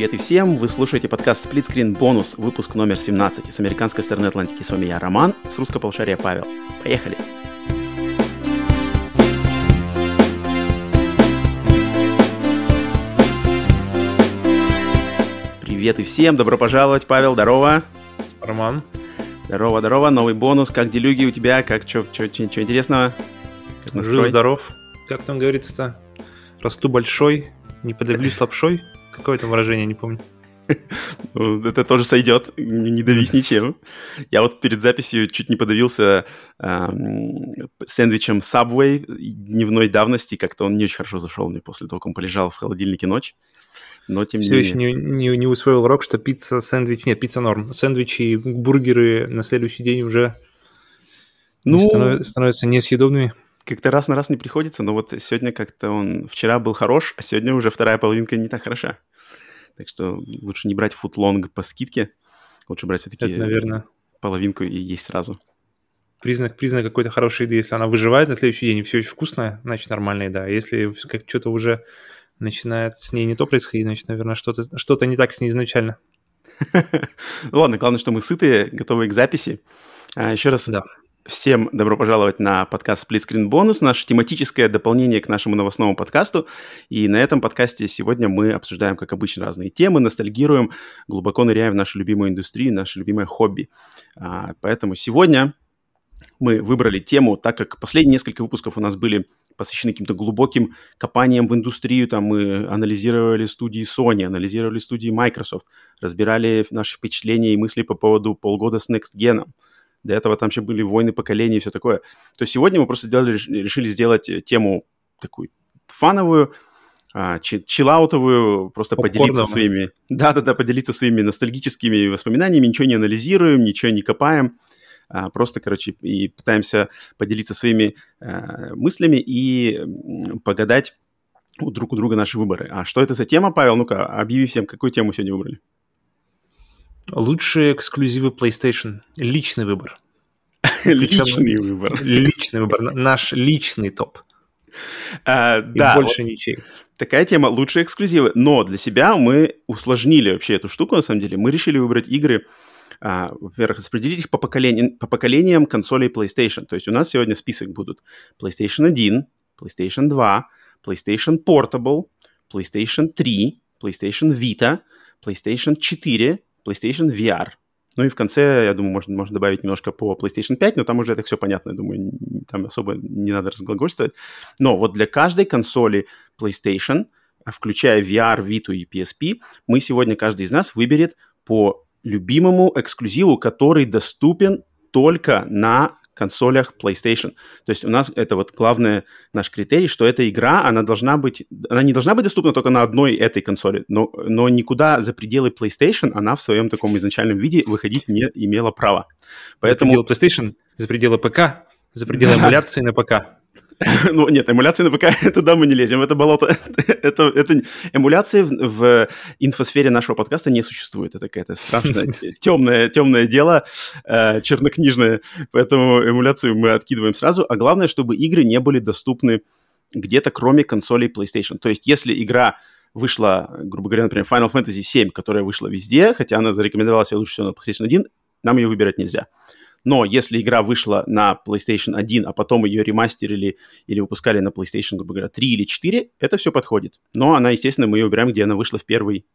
Привет и всем! Вы слушаете подкаст Split Screen Bonus, выпуск номер 17. С американской стороны Атлантики с вами я, Роман, с русского полушария Павел. Поехали! Привет и всем! Добро пожаловать, Павел, здорово! Роман. Здорово, здорово, новый бонус, как делюги у тебя, как, что интересного? Жив-здоров, как там говорится-то? Расту большой, не подавлюсь лапшой. Какое там выражение, не помню. Ну, это тоже сойдет, не давись ничем. Я вот перед записью чуть не подавился э, сэндвичем Subway дневной давности, как-то он не очень хорошо зашел мне после того, как он полежал в холодильнике ночь. Но тем Все не еще не, не, не усвоил рок, что пицца, сэндвич... Нет, пицца норм. Сэндвичи и бургеры на следующий день уже ну, станов... становятся несъедобными как-то раз на раз не приходится, но вот сегодня как-то он... Вчера был хорош, а сегодня уже вторая половинка не так хороша. Так что лучше не брать футлонг по скидке, лучше брать все-таки Это, наверное, половинку и есть сразу. Признак, признак какой-то хорошей еды, если она выживает на следующий день и все очень вкусное, значит нормальная еда. Если как что-то уже начинает с ней не то происходить, значит, наверное, что-то что не так с ней изначально. Ладно, главное, что мы сытые, готовые к записи. А, еще раз да. Всем добро пожаловать на подкаст Split Screen Bonus, наше тематическое дополнение к нашему новостному подкасту. И на этом подкасте сегодня мы обсуждаем, как обычно, разные темы, ностальгируем, глубоко ныряем в нашу любимую индустрию, наше любимое хобби. А, поэтому сегодня мы выбрали тему, так как последние несколько выпусков у нас были посвящены каким-то глубоким копаниям в индустрию. Там мы анализировали студии Sony, анализировали студии Microsoft, разбирали наши впечатления и мысли по поводу полгода с Next Gen. До этого там еще были войны поколений и все такое. То сегодня мы просто сделали, решили сделать э, тему такую фановую, а, чиллаутовую, просто Попкорном. поделиться своими... Да-да-да, поделиться своими ностальгическими воспоминаниями, ничего не анализируем, ничего не копаем, а, просто, короче, и пытаемся поделиться своими а, мыслями и погадать у друг у друга наши выборы. А что это за тема, Павел? Ну-ка, объяви всем, какую тему сегодня выбрали. Лучшие эксклюзивы PlayStation. Личный выбор. Личный выбор. Личный выбор. Наш личный топ. А, да. больше ничей. Такая тема. Лучшие эксклюзивы. Но для себя мы усложнили вообще эту штуку, на самом деле. Мы решили выбрать игры, а, во-первых, распределить их по, поколени... по поколениям консолей PlayStation. То есть у нас сегодня список будут PlayStation 1, PlayStation 2, PlayStation Portable, PlayStation 3, PlayStation Vita, PlayStation 4, PlayStation VR. Ну и в конце, я думаю, можно, можно добавить немножко по PlayStation 5, но там уже это все понятно, я думаю, там особо не надо разглагольствовать. Но вот для каждой консоли PlayStation, включая VR, Vita и PSP, мы сегодня, каждый из нас выберет по любимому эксклюзиву, который доступен только на консолях PlayStation. То есть у нас это вот главный наш критерий, что эта игра, она должна быть, она не должна быть доступна только на одной этой консоли, но, но никуда за пределы PlayStation она в своем таком изначальном виде выходить не имела права. Поэтому... За пределы PlayStation, за пределы ПК, за пределы эмуляции на ПК. Ну, нет, эмуляции на ПК, туда мы не лезем, это болото. это, это эмуляции в, в инфосфере нашего подкаста не существует. Это какое-то страшное, темное, темное дело, э, чернокнижное. Поэтому эмуляцию мы откидываем сразу. А главное, чтобы игры не были доступны где-то кроме консолей PlayStation. То есть, если игра вышла, грубо говоря, например, Final Fantasy VII, которая вышла везде, хотя она зарекомендовала себя лучше всего на PlayStation 1, нам ее выбирать нельзя. Но если игра вышла на PlayStation 1, а потом ее ремастерили или выпускали на PlayStation, грубо говоря, 3 или 4, это все подходит. Но она, естественно, мы ее выбираем, где она вышла в первый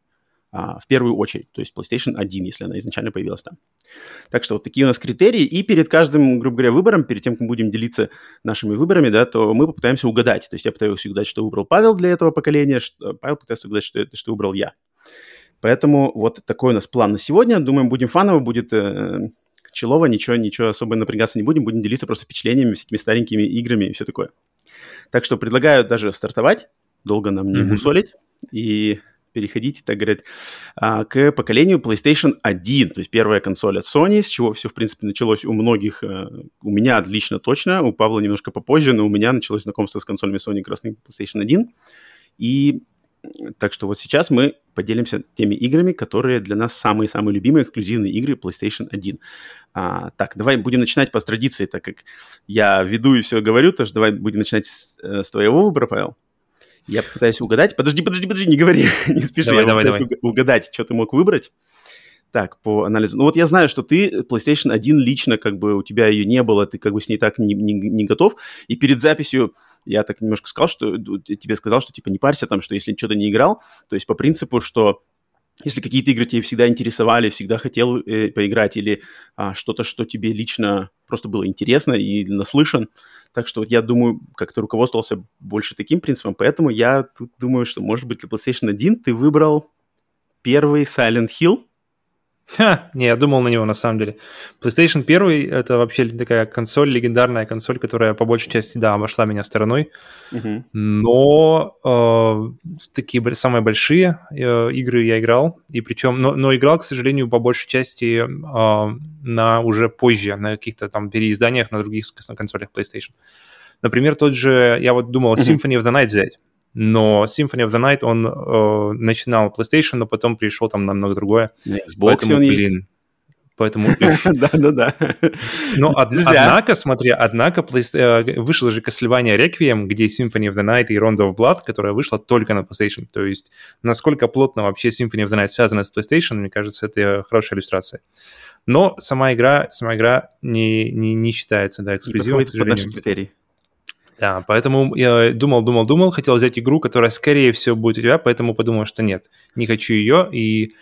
а, в первую очередь, то есть PlayStation 1, если она изначально появилась там. Так что вот такие у нас критерии, и перед каждым, грубо говоря, выбором, перед тем, как мы будем делиться нашими выборами, да, то мы попытаемся угадать. То есть я пытаюсь угадать, что выбрал Павел для этого поколения, что Павел пытается угадать, что это, что выбрал я. Поэтому вот такой у нас план на сегодня. Думаем, будем фаново, будет э, Челово, ничего, ничего особо напрягаться не будем, будем делиться просто впечатлениями, всякими старенькими играми и все такое. Так что предлагаю даже стартовать, долго нам не мусолить, mm-hmm. и переходить, так говорят, а, к поколению PlayStation 1, то есть первая консоль от Sony, с чего все, в принципе, началось у многих, э, у меня лично точно, у Павла немножко попозже, но у меня началось знакомство с консолями Sony как раз PlayStation 1, и так что вот сейчас мы поделимся теми играми, которые для нас самые-самые любимые эксклюзивные игры PlayStation 1. А, так, давай будем начинать по традиции, так как я веду и все говорю, тоже давай будем начинать с, э, с твоего выбора, Павел. Я пытаюсь угадать. Подожди, подожди, подожди, не говори, не спеши. Давай, я давай, давай. угадать, что ты мог выбрать. Так, по анализу. Ну вот я знаю, что ты PlayStation 1 лично, как бы у тебя ее не было, ты как бы с ней так не, не, не готов. И перед записью я так немножко сказал, что тебе сказал, что типа не парься там, что если что-то не играл, то есть по принципу, что если какие-то игры тебе всегда интересовали, всегда хотел э, поиграть, или а, что-то, что тебе лично просто было интересно и наслышан. Так что вот я думаю, как ты руководствовался больше таким принципом, поэтому я тут думаю, что, может быть, для PlayStation 1 ты выбрал первый Silent Hill, Ха, не, я думал на него на самом деле. PlayStation 1 это вообще такая консоль, легендарная консоль, которая по большей части, да, обошла меня стороной. Uh-huh. Но э, такие самые большие э, игры я играл, и причем, но, но играл, к сожалению, по большей части э, на уже позже, на каких-то там переизданиях на других консолях PlayStation. Например, тот же, я вот думал, Symphony of the Night взять но Symphony of the Night, он э, начинал PlayStation, но потом пришел там на много другое. На Xbox Поэтому, он блин, есть. Поэтому... Да-да-да. Но однако, смотри, однако э, вышел же Castlevania Requiem, где Symphony of the Night и Rondo of Blood, которая вышла только на PlayStation. То есть насколько плотно вообще Symphony of the Night связана с PlayStation, мне кажется, это хорошая иллюстрация. Но сама игра, сама игра не, не, не считается, да, эксклюзивом, к сожалению. критерий. Да, поэтому я думал, думал, думал, хотел взять игру, которая, скорее всего, будет у тебя, поэтому подумал, что нет, не хочу ее, и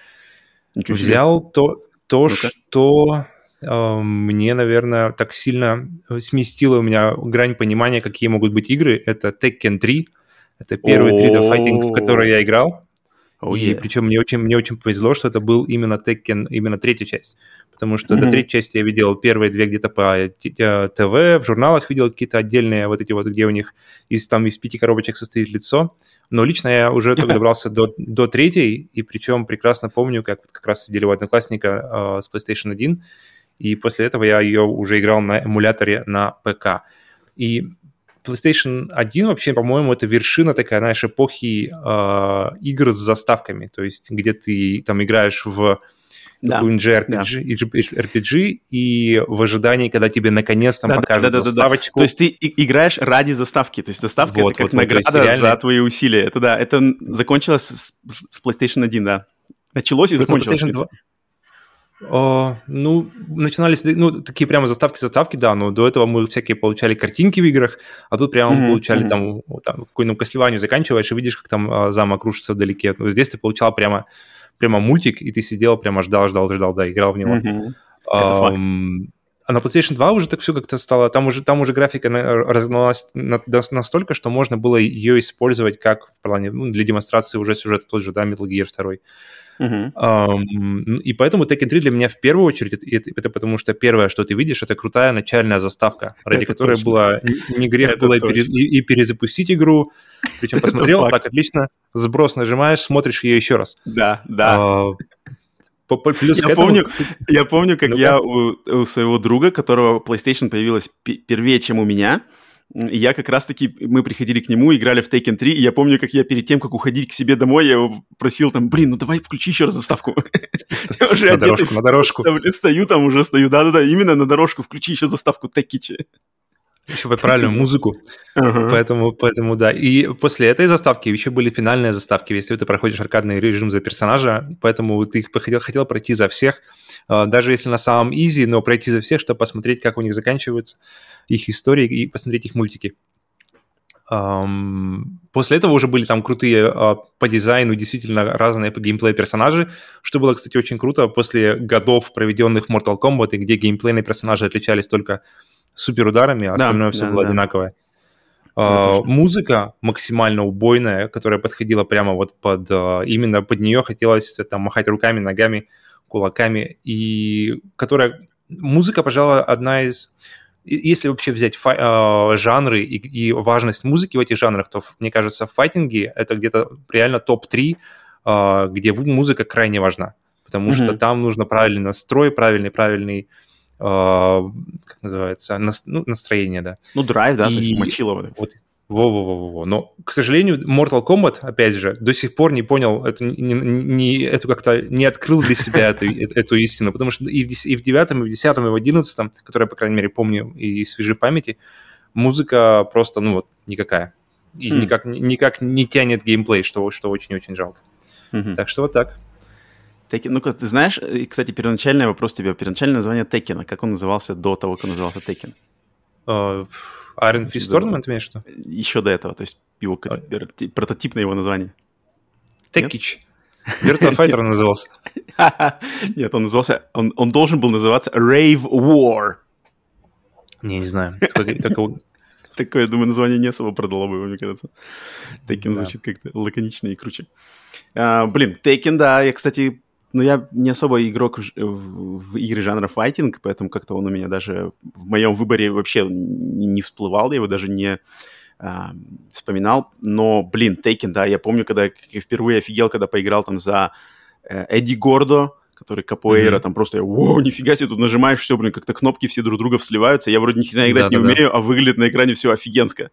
Ничего взял себе. то, то ну что э, мне, наверное, так сильно сместило у меня грань понимания, какие могут быть игры. Это Tekken 3, это первый 3D файтинг, в который я играл. Oh, yeah. И причем мне очень, мне очень повезло, что это был именно Tekken, именно третья часть. Потому что mm-hmm. до третьей части я видел первые две где-то по ТВ, в журналах видел какие-то отдельные вот эти вот, где у них из, там из пяти коробочек состоит лицо. Но лично я уже только добрался до, до третьей, и причем прекрасно помню, как вот как раз сидели у одноклассника э, с PlayStation 1, и после этого я ее уже играл на эмуляторе на ПК. И PlayStation 1 вообще, по-моему, это вершина такая, знаешь, эпохи э, игр с заставками, то есть где ты там играешь в да. какую-нибудь JRPG, да. RPG, и в ожидании, когда тебе наконец-то да, покажут да, да, заставочку. Да, да. То есть ты играешь ради заставки, то есть заставка вот, это как вот, награда вот, реально... за твои усилия. Это да, это закончилось с, с PlayStation 1, да. Началось и закончилось. PlayStation 2. О, ну, начинались, ну, такие прямо заставки-заставки, да, но до этого мы всякие получали картинки в играх, а тут прямо mm-hmm, получали mm-hmm. там, там какую-нибудь Кослеванию заканчиваешь и видишь, как там а, замок рушится вдалеке. Ну, здесь ты получал прямо, прямо мультик, и ты сидел, прямо ждал, ждал, ждал, да, играл в него. Mm-hmm. Um, а на PlayStation 2 уже так все как-то стало, там уже, там уже графика разогналась настолько, что можно было ее использовать как в плане, ну, для демонстрации уже сюжета тот же, да, Metal Gear 2. Uh-huh. Um, и поэтому Tekken 3 для меня в первую очередь, это, это потому что первое, что ты видишь, это крутая начальная заставка, ради это которой точно. было не грех было и, и, и перезапустить игру, причем посмотрел, так отлично, сброс нажимаешь, смотришь ее еще раз. Да, да. Uh, Плюс я, этому... помню, я помню, как ну я у, у своего друга, которого PlayStation появилась первее, чем у меня, и я как раз-таки, мы приходили к нему, играли в Taken 3, и я помню, как я перед тем, как уходить к себе домой, я его просил там, блин, ну давай включи еще раз заставку. На дорожку, на дорожку. Стою там, уже стою, да-да-да, именно на дорожку, включи еще заставку Текичи. Еще под правильную музыку. Uh-huh. Поэтому, поэтому да. И после этой заставки еще были финальные заставки, если ты проходишь аркадный режим за персонажа, поэтому ты их хотел, хотел пройти за всех, а, даже если на самом изи, но пройти за всех, чтобы посмотреть, как у них заканчиваются их истории и посмотреть их мультики. После этого уже были там крутые uh, по дизайну, действительно разные по геймплею персонажи, что было, кстати, очень круто после годов, проведенных в Mortal Kombat, и где геймплейные персонажи отличались только суперударами, а остальное да, все да, было да. одинаковое. Uh, музыка максимально убойная, которая подходила прямо вот под... Uh, именно под нее хотелось там махать руками, ногами, кулаками, и которая... Музыка, пожалуй, одна из... Если вообще взять фай, uh, жанры и, и важность музыки в этих жанрах, то, мне кажется, в файтинге это где-то реально топ-3, uh, где музыка крайне важна, потому mm-hmm. что там нужно правильный настрой, правильный, правильный а, как называется, ну, настроение, да. Ну, драйв, да, и, то есть мочилово. Вот, во-во-во-во. Но, к сожалению, Mortal Kombat, опять же, до сих пор не понял, это не, не это как-то не открыл для себя эту, эту истину, потому что и в, и в девятом, и в десятом, и в одиннадцатом, которые, по крайней мере, помню и свежи в памяти, музыка просто, ну вот, никакая. и mm. никак, никак не тянет геймплей, что, что очень-очень жалко. Mm-hmm. Так что вот так. Tekken, ну-ка, ты знаешь, кстати, первоначальный вопрос тебе, первоначальное название Текена, как он назывался до того, как он назывался Tekken? Uh, Iron Fist Tournament, имеешь что? Еще до этого, то есть его uh. прототипное его название. Текич. Virtua Fighter назывался. Нет, он назывался, он, он должен был называться Rave War. Не, не знаю. Такое, думаю, название не особо продало бы, мне кажется. Tekken звучит как-то лаконичнее и круче. А, блин, Tekken, да, я, кстати, ну, я не особо игрок в, в, в игры жанра файтинг, поэтому как-то он у меня даже в моем выборе вообще не, всплывал, я его даже не а, вспоминал. Но, блин, Taken, да, я помню, когда я впервые офигел, когда поиграл там за э, Эдди Гордо, который капуэйра, mm-hmm. там просто, вау, нифига себе, тут нажимаешь, все, блин, как-то кнопки все друг друга сливаются, я вроде ни хрена играть да, не да, умею, да. а выглядит на экране все офигенско.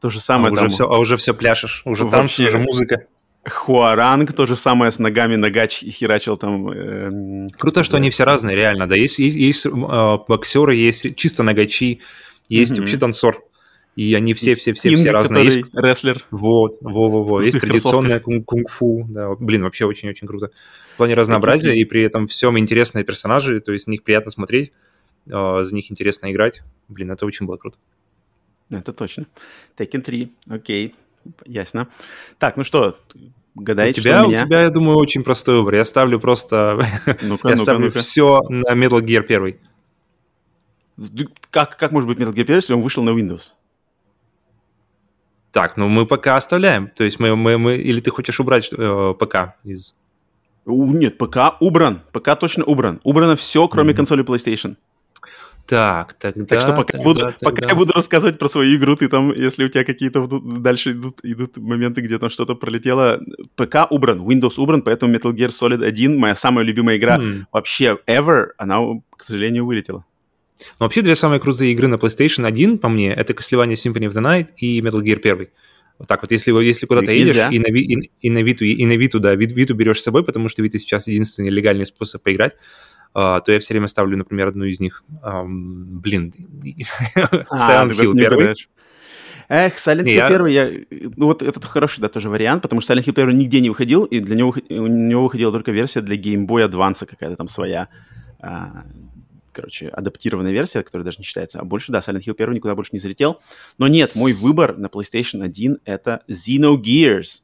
То же самое а там. Уже все, а уже все пляшешь, уже танцы, уже музыка. Хуаранг то же самое с ногами нагач херачил там. Э, Круто, что да. они все разные, реально, да. Есть, есть, есть э, боксеры, есть чисто ногачи, есть mm-hmm. вообще танцор. И они все-все-все все, все разные. Есть рестлер. Вот, во-во-во. Есть традиционная кунг-фу. Да, блин, вообще очень-очень круто. В плане разнообразия, и при этом всем интересные персонажи, то есть на них приятно смотреть, э, за них интересно играть. Блин, это очень было круто. Это точно. Tekken 3, окей, ясно. Так, ну что, гадаете, у тебя, что у меня? У тебя, я думаю, очень простой выбор. Я ставлю просто... Ну-ка, я ну ставлю ну все на Metal Gear 1. Как, как может быть Metal Gear 1, если он вышел на Windows? Так, ну мы пока оставляем. То есть мы, мы, мы или ты хочешь убрать э, ПК из... Нет, ПК убран. ПК точно убран. Убрано все, кроме mm-hmm. консоли PlayStation. Так, тогда... Так что пока, тогда, буду, тогда... пока я буду рассказывать про свою игру, ты там, если у тебя какие-то дальше идут, идут моменты, где там что-то пролетело, ПК убран, Windows убран, поэтому Metal Gear Solid 1, моя самая любимая игра mm. вообще ever, она, к сожалению, вылетела. Но вообще две самые крутые игры на PlayStation 1, по мне, это Castlevania Symphony of the Night и Metal Gear 1. Вот так вот, если, если куда-то едешь и на, и, и на Виту, и на Виту, да, Виту берешь с собой, потому что Вита сейчас единственный легальный способ поиграть, то я все время ставлю, например, одну из них. Блин, а, Silent Hill 1. Эх, Silent Hill я... 1, я... ну вот этот хороший, да, тоже вариант, потому что Silent Hill 1 нигде не выходил, и для него, у него выходила только версия для Game Boy Advance какая-то там своя. А, короче, адаптированная версия, которая даже не считается. А больше, да, Silent Hill 1 никуда больше не залетел. Но нет, мой выбор на PlayStation 1 это Xenogears.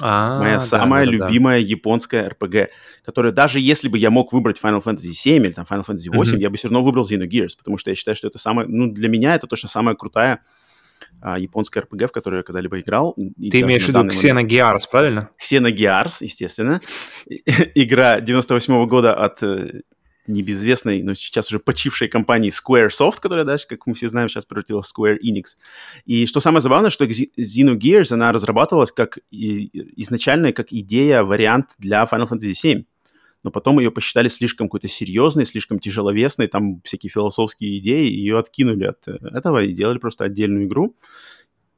А, Моя да, самая да, любимая да. японская RPG, которая даже если бы я мог выбрать Final Fantasy 7 или там Final Fantasy 8, mm-hmm. я бы все равно выбрал Xenogears, потому что я считаю, что это самое, ну, для меня это точно самая крутая а, японская RPG, в которую я когда-либо играл. Ты имеешь в виду Xenogears, правильно? Xenogears, естественно. Игра 98 -го года от э, небезвестной, но сейчас уже почившей компании Squaresoft, которая дальше, как мы все знаем, сейчас превратилась в Square Enix. И что самое забавное, что Xenogears, она разрабатывалась как изначально как идея, вариант для Final Fantasy VII. Но потом ее посчитали слишком какой-то серьезной, слишком тяжеловесной, там всякие философские идеи, и ее откинули от этого и сделали просто отдельную игру.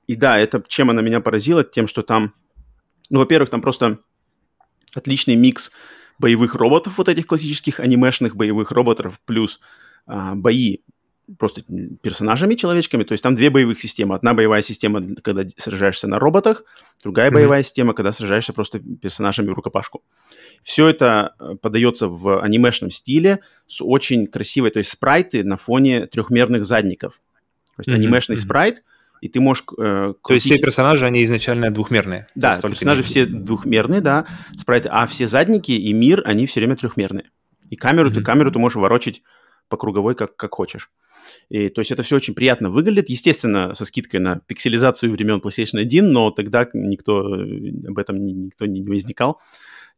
И да, это чем она меня поразила, тем, что там, ну, во-первых, там просто отличный микс боевых роботов, вот этих классических анимешных боевых роботов, плюс а, бои просто персонажами, человечками. То есть там две боевых системы. Одна боевая система, когда сражаешься на роботах, другая mm-hmm. боевая система, когда сражаешься просто персонажами в рукопашку. Все это э, подается в анимешном стиле с очень красивой, то есть спрайты на фоне трехмерных задников. То есть mm-hmm. анимешный mm-hmm. спрайт, и ты можешь... Э, крутить... То есть все персонажи, они изначально двухмерные? Да, персонажи все двухмерные, да, спрайты, а все задники и мир, они все время трехмерные. И камеру, mm-hmm. ты, камеру ты можешь ворочать по круговой, как, как хочешь. И, то есть это все очень приятно выглядит, естественно, со скидкой на пикселизацию времен PlayStation 1, но тогда никто э, об этом никто не возникал.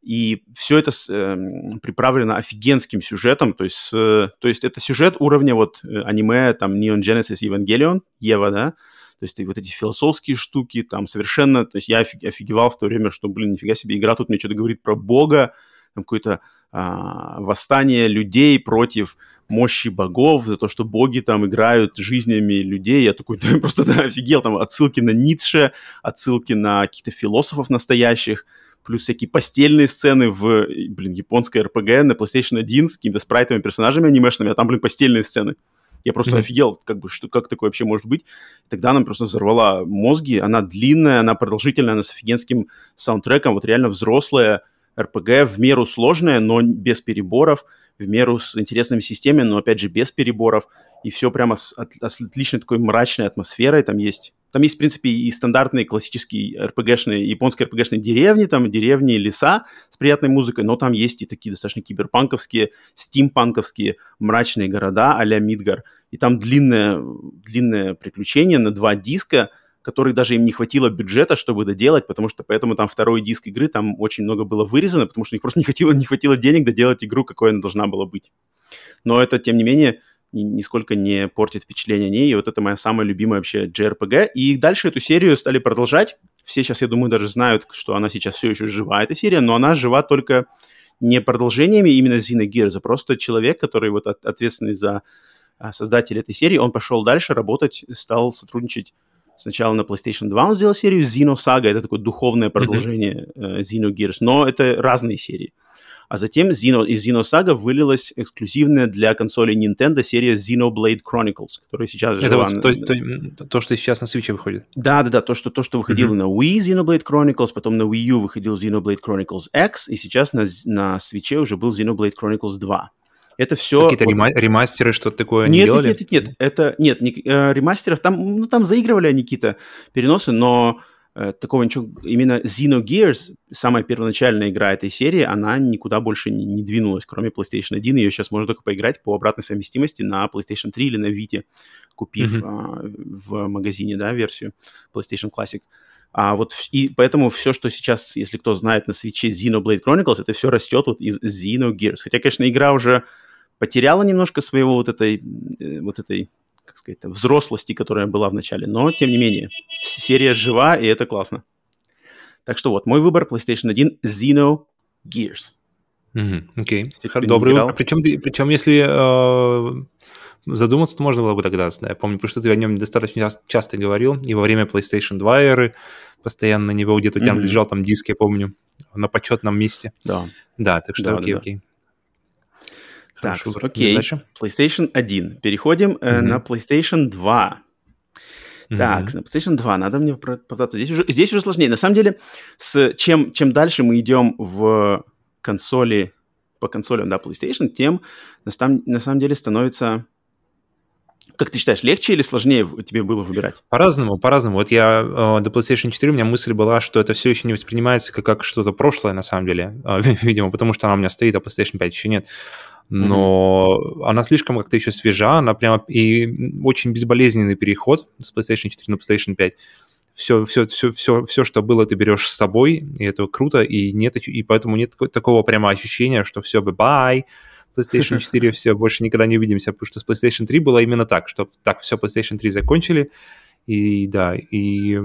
И все это э, приправлено офигенским сюжетом, то есть, э, то есть это сюжет уровня вот э, аниме, там, Neon Genesis Evangelion, Ева, да, то есть вот эти философские штуки, там совершенно... То есть я офигевал в то время, что, блин, нифига себе, игра тут мне что-то говорит про Бога, там какое-то а, восстание людей против мощи богов, за то, что боги там играют жизнями людей. Я такой ну, просто да, офигел. Там отсылки на Ницше, отсылки на каких-то философов настоящих, плюс всякие постельные сцены в, блин, японской RPG на PlayStation 1 с какими-то спрайтовыми персонажами анимешными, а там, блин, постельные сцены. Я просто mm-hmm. офигел, как бы, что, как такое вообще может быть. Тогда она просто взорвала мозги. Она длинная, она продолжительная, она с офигенским саундтреком. Вот реально взрослая РПГ, в меру сложная, но без переборов, в меру с интересными системами, но опять же без переборов. И все прямо с, от, отличной такой мрачной атмосферой. Там есть там есть, в принципе, и стандартные классические РПГшные, японские РПГшные деревни, там деревни, леса с приятной музыкой, но там есть и такие достаточно киберпанковские, стимпанковские мрачные города а-ля Мидгар. И там длинное, длинное приключение на два диска, которые даже им не хватило бюджета, чтобы доделать, потому что поэтому там второй диск игры, там очень много было вырезано, потому что у них просто не хватило, не хватило денег доделать игру, какой она должна была быть. Но это, тем не менее, нисколько не портит впечатление о ней. И вот это моя самая любимая вообще JRPG. И дальше эту серию стали продолжать. Все сейчас, я думаю, даже знают, что она сейчас все еще жива, эта серия, но она жива только не продолжениями именно Xenogears, а просто человек, который вот ответственный за а, создатель этой серии, он пошел дальше работать, стал сотрудничать Сначала на PlayStation 2 он сделал серию Xenosaga, это такое духовное продолжение mm-hmm. uh, но это разные серии. А затем Xeno, из Xenosaga вылилась эксклюзивная для консолей Nintendo серия Xenoblade Chronicles, которая сейчас Это жива. Вот то, то, то, что сейчас на Switch выходит. Да-да-да, то, что, то, что выходило mm-hmm. на Wii Xenoblade Chronicles, потом на Wii U выходил Xenoblade Chronicles X, и сейчас на, на Switch уже был Xenoblade Chronicles 2. Это все... Какие-то вот... ремастеры, что-то такое нет, делали? Нет, нет, нет, нет. Это, нет, не, э, ремастеров, там, ну, там заигрывали они какие-то переносы, но такого ничего... Именно Xenogears, самая первоначальная игра этой серии, она никуда больше не, не двинулась, кроме PlayStation 1. Ее сейчас можно только поиграть по обратной совместимости на PlayStation 3 или на Vita, купив mm-hmm. э, в магазине, да, версию PlayStation Classic. А вот и поэтому все, что сейчас, если кто знает на свече Xenoblade Chronicles, это все растет вот из Xenogears. Хотя, конечно, игра уже потеряла немножко своего вот этой, э, вот этой, как сказать, взрослости, которая была в начале. Но, тем не менее, серия жива, и это классно. Так что вот, мой выбор PlayStation 1 Xeno Gears. Окей, okay. добрый выбор. Причем, причем если э, задуматься, то можно было бы тогда, да. Я помню, потому что ты о нем достаточно часто говорил, и во время PlayStation 2 эры постоянно на него где-то у тебя mm-hmm. лежал там диск, я помню, на почетном месте. Да. Да, так что да, окей, да, окей. Так, Хорошо, окей. Дальше. PlayStation 1. Переходим mm-hmm. на PlayStation 2. Mm-hmm. Так, на PlayStation 2 надо мне попытаться. Здесь уже, здесь уже сложнее. На самом деле, с, чем, чем дальше мы идем в консоли, по консолям, да, PlayStation, тем на, на самом деле становится как ты считаешь, легче или сложнее тебе было выбирать? По-разному, по-разному. Вот я э, до PlayStation 4 у меня мысль была, что это все еще не воспринимается как, как что-то прошлое на самом деле, э, видимо, потому что она у меня стоит, а PlayStation 5 еще нет но mm-hmm. она слишком как-то еще свежа, она прямо и очень безболезненный переход с PlayStation 4 на PlayStation 5. Все, все, все, все, все, что было, ты берешь с собой, и это круто, и нет, и поэтому нет такого прямо ощущения, что все, бай, PlayStation 4, все, больше никогда не увидимся, потому что с PlayStation 3 было именно так, что так, все, PlayStation 3 закончили, и да, и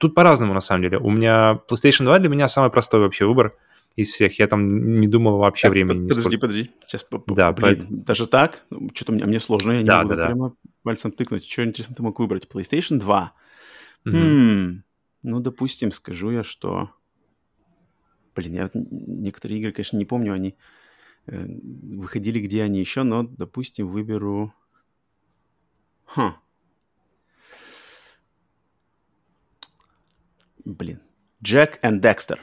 тут по-разному на самом деле. У меня PlayStation 2 для меня самый простой вообще выбор – из всех. Я там не думал вообще так, времени. Подожди, подожди. Сейчас, да, блин, по... даже так? Ну, Что-то мне, мне сложно, я не да, могу да, прямо да. пальцем тыкнуть. Что интересно ты мог выбрать? PlayStation 2. Угу. Хм, ну, допустим, скажу я, что... Блин, я некоторые игры, конечно, не помню, они э, выходили, где они еще, но, допустим, выберу... Хм. Блин. Джек и Декстер.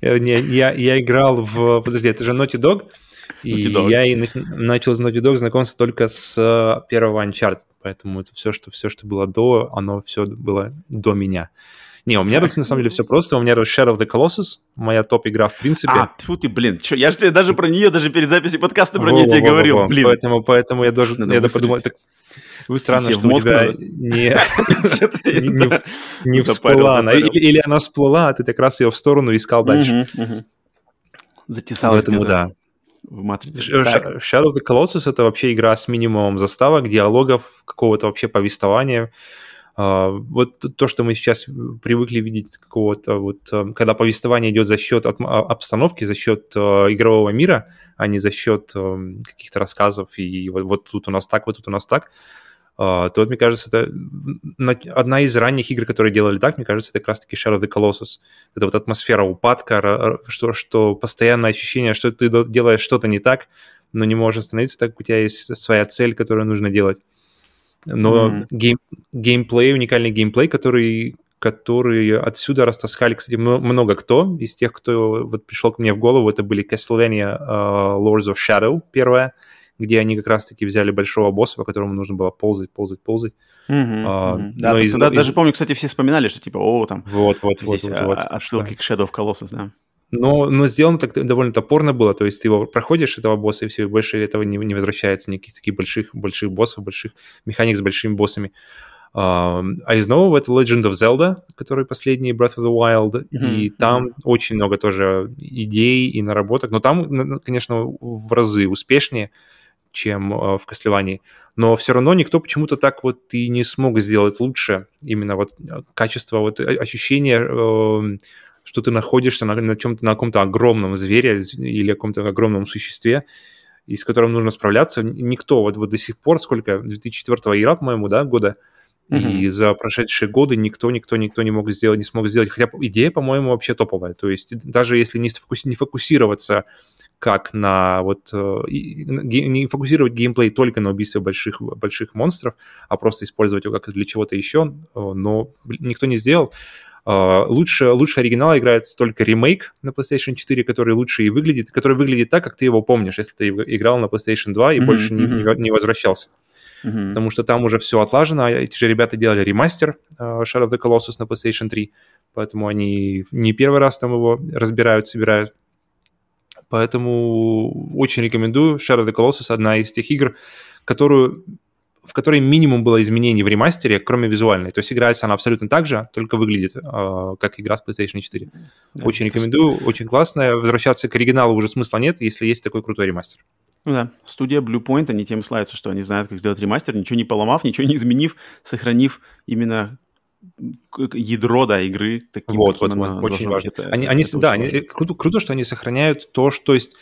Не, я, я играл в... Подожди, это же Naughty Dog? И Dog. я и начал с Naughty Dog знакомиться только с э, первого Uncharted, поэтому это все, что, все, что было до, оно все было до меня. Не, у меня, на самом деле, все просто. У меня Shadow of the Colossus, моя топ-игра, в принципе. А, фу ты, блин, чё, я же тебе даже про нее, даже перед записью подкаста про нее тебе говорил, блин. Поэтому, поэтому я даже, я подумал, так, Странно, что у тебя не, не всплыла. Или она всплыла, а ты так раз ее в сторону искал дальше. Затесалась Поэтому да. В матрице. Shadow of the Colossus — это вообще игра с минимумом заставок, диалогов, какого-то вообще повествования. Uh, вот то, что мы сейчас привыкли видеть какого-то вот, uh, когда повествование идет за счет от, а, обстановки, за счет uh, игрового мира, а не за счет каких-то рассказов и вот, вот тут у нас так, вот тут у нас так. А, то, мне кажется, это одна из ранних игр, которые делали так, мне кажется, это как раз-таки Shadow of the Colossus. Это вот атмосфера упадка, что, что постоянное ощущение, что ты делаешь что-то не так, но не можешь остановиться, так как у тебя есть своя цель, которую нужно делать. Но mm-hmm. гейм, геймплей, уникальный геймплей, который, который отсюда растаскали, кстати, много кто из тех, кто вот пришел к мне в голову, это были Castlevania э, Lords of Shadow первая, где они как раз-таки взяли большого босса, по которому нужно было ползать, ползать, ползать. Mm-hmm, а, mm-hmm. Да, из, тогда из... даже помню, кстати, все вспоминали, что типа, о, там, вот, вот, вот, вот, вот, отсылки что... к Shadow of Colossus, да. Но, но сделано так довольно топорно было, то есть ты его проходишь, этого босса, и все, и больше этого не, не возвращается, никаких таких больших, больших боссов, больших механик с большими боссами. Uh, а из нового это Legend of Zelda, который последний Breath of the Wild, mm-hmm. и там mm-hmm. очень много тоже идей и наработок, но там, конечно, в разы успешнее, чем uh, в Castlevania, но все равно никто почему-то так вот и не смог сделать лучше именно вот качество, вот ощущение uh, что ты находишься на, на чем-то, на каком-то огромном звере или каком-то огромном существе, и с которым нужно справляться. Никто вот, вот до сих пор, сколько, 2004 игра, по-моему, да, года, mm-hmm. и за прошедшие годы никто, никто, никто не мог сделать, не смог сделать. Хотя идея, по-моему, вообще топовая. То есть даже если не, фокуси- не фокусироваться как на вот э, не фокусировать геймплей только на убийстве больших больших монстров, а просто использовать его как для чего-то еще, но никто не сделал. Uh, лучше, лучше оригинала играет только ремейк на PlayStation 4, который лучше и выглядит, который выглядит так, как ты его помнишь, если ты играл на PlayStation 2 и mm-hmm, больше mm-hmm. Не, не возвращался. Mm-hmm. Потому что там уже все отлажено. А эти же ребята делали ремастер uh, Shadow of the Colossus на PlayStation 3, поэтому они не первый раз там его разбирают, собирают. Поэтому очень рекомендую. Shadow of the Colossus одна из тех игр, которую в которой минимум было изменений в ремастере, кроме визуальной. То есть играется она абсолютно так же, только выглядит э, как игра с PlayStation 4. Да, очень рекомендую, есть... очень классная. Возвращаться к оригиналу уже смысла нет, если есть такой крутой ремастер. Ну да, студия Bluepoint, они тем славятся, что они знают, как сделать ремастер, ничего не поломав, ничего не изменив, сохранив именно ядро, да, игры. Таким, вот, вот, вот, очень важно. Это, они, это они, да, они, круто, круто, что они сохраняют то, что есть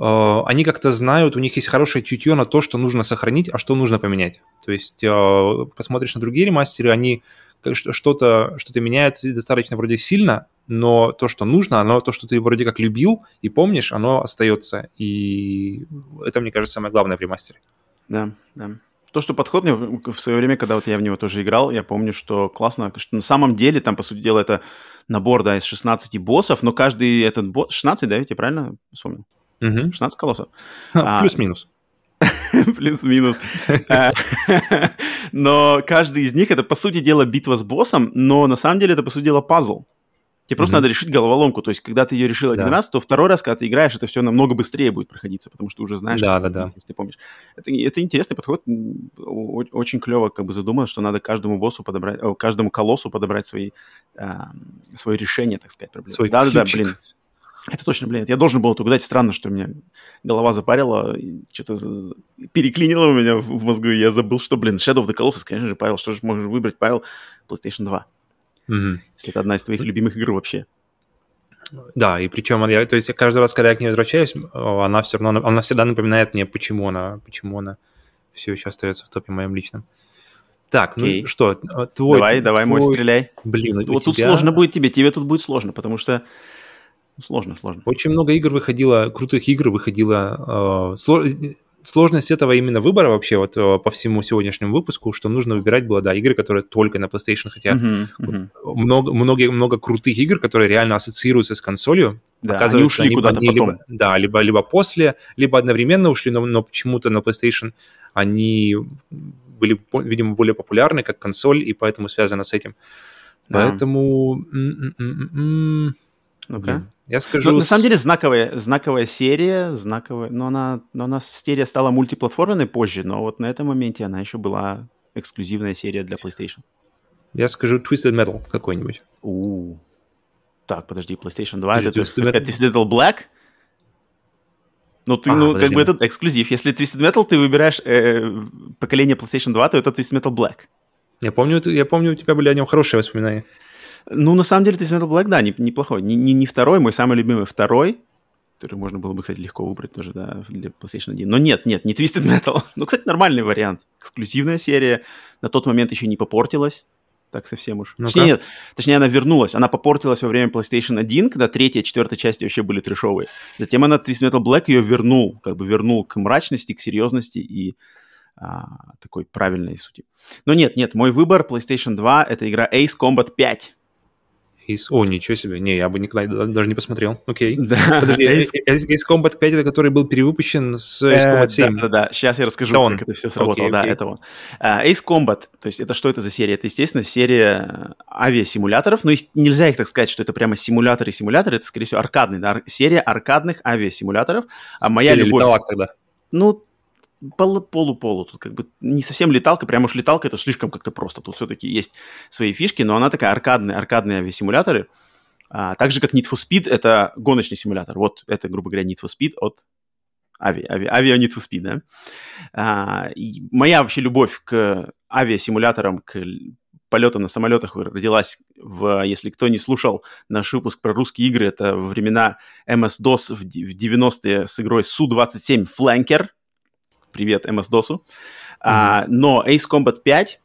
Э, они как-то знают, у них есть хорошее чутье на то, что нужно сохранить, а что нужно поменять. То есть э, посмотришь на другие ремастеры, они что-то что меняется достаточно вроде сильно, но то, что нужно, оно то, что ты вроде как любил и помнишь, оно остается. И это, мне кажется, самое главное в ремастере. Да, да. То, что подход мне в свое время, когда вот я в него тоже играл, я помню, что классно, что на самом деле там, по сути дела, это набор, да, из 16 боссов, но каждый этот босс... 16, да, я тебе правильно вспомнил? Угу. 16 колоссов. А, плюс-минус. Плюс-минус. Э, но каждый из них это, по сути дела, битва с боссом, но на самом деле это, по сути дела, пазл. Тебе просто надо решить головоломку. То есть, когда ты ее решил один раз, то второй раз, когда ты играешь, это все намного быстрее будет проходиться, потому что уже знаешь, да, да, да. если ты помнишь. Это, это интересный подход. Очень клево как бы задумано, что надо каждому боссу подобрать, каждому колоссу подобрать свои, свое решение, так сказать, проблемы. Свой да, да, блин. Это точно, блин, я должен был это угадать. Странно, что у меня голова запарила, что-то переклинило у меня в мозгу, и я забыл, что, блин, Shadow of the Colossus, конечно же, Павел, что же можешь выбрать, Павел, PlayStation 2. Если это одна из твоих любимых игр вообще. Да, и причем, я, то есть я каждый раз, когда я к ней возвращаюсь, она все равно, она всегда напоминает мне, почему она, почему она все еще остается в топе моем личном. Так, Окей. ну что, твой... Давай, давай, твой... мой стреляй. Блин, вот тут тебя... сложно будет тебе, тебе тут будет сложно, потому что Сложно, сложно. Очень много игр выходило, крутых игр выходило. Э, сло, сложность этого именно выбора вообще вот э, по всему сегодняшнему выпуску, что нужно выбирать было, да, игры, которые только на PlayStation, хотя uh-huh, uh-huh. много, много, много крутых игр, которые реально ассоциируются с консолью, да, они ушли куда-то потом. Либо, да, либо, либо после, либо одновременно ушли, но, но почему-то на PlayStation они были, видимо, более популярны как консоль, и поэтому связано с этим. Да. Поэтому... Ну-ка. Я скажу... Но, на самом деле знаковая, знаковая серия, знаковая, но она, но она серия стала мультиплатформенной позже, но вот на этом моменте она еще была эксклюзивная серия для PlayStation. Я скажу Twisted Metal какой-нибудь. У, Так, подожди, PlayStation 2, Подожди, это Twisted, Metal... Twisted Metal Black? Ну, ты, а, ну, подожди. как бы это эксклюзив. Если Twisted Metal ты выбираешь э, поколение PlayStation 2, то это Twisted Metal Black. Я помню, я помню, у тебя были о нем хорошие воспоминания. Ну, на самом деле, Twisted Metal Black, да, неплохой. Не, не, не второй, мой самый любимый второй, который можно было бы, кстати, легко выбрать тоже, да, для PlayStation 1. Но нет, нет, не Twisted Metal. ну, кстати, нормальный вариант. Эксклюзивная серия. На тот момент еще не попортилась. так совсем уж. ну Точнее, нет, точнее, она вернулась. Она попортилась во время PlayStation 1, когда третья, четвертая части вообще были трешовые. Затем она Twisted Metal Black ее вернул, как бы вернул к мрачности, к серьезности и а, такой правильной сути. Но нет, нет, мой выбор PlayStation 2 — это игра Ace Combat 5. Ace... О, ничего себе. Не, я бы никогда даже не посмотрел. Окей. Да. Подожди, Ace... Ace Combat 5, это который был перевыпущен с Ace Combat 7. Да, да, да. Сейчас я расскажу, это как это все сработало. Да, это он. Ace Combat, то есть это что это за серия? Это, естественно, серия авиасимуляторов, но нельзя их так сказать, что это прямо симуляторы-симуляторы, это, скорее всего, аркадный, да, серия аркадных авиасимуляторов. А моя серия любовь... тогда. Ну, полу-полу. Тут как бы не совсем леталка, прям уж леталка это слишком как-то просто. Тут все-таки есть свои фишки, но она такая аркадная, аркадные авиасимуляторы. А, так же, как Need for Speed, это гоночный симулятор. Вот это, грубо говоря, Need for Speed от ави, ави, авиа Need for Speed, да. А, моя вообще любовь к авиасимуляторам, к полета на самолетах родилась в, если кто не слушал наш выпуск про русские игры, это времена MS-DOS в 90-е с игрой Су-27 Flanker, Привет MS-DOS. Mm-hmm. А, но Ace Combat 5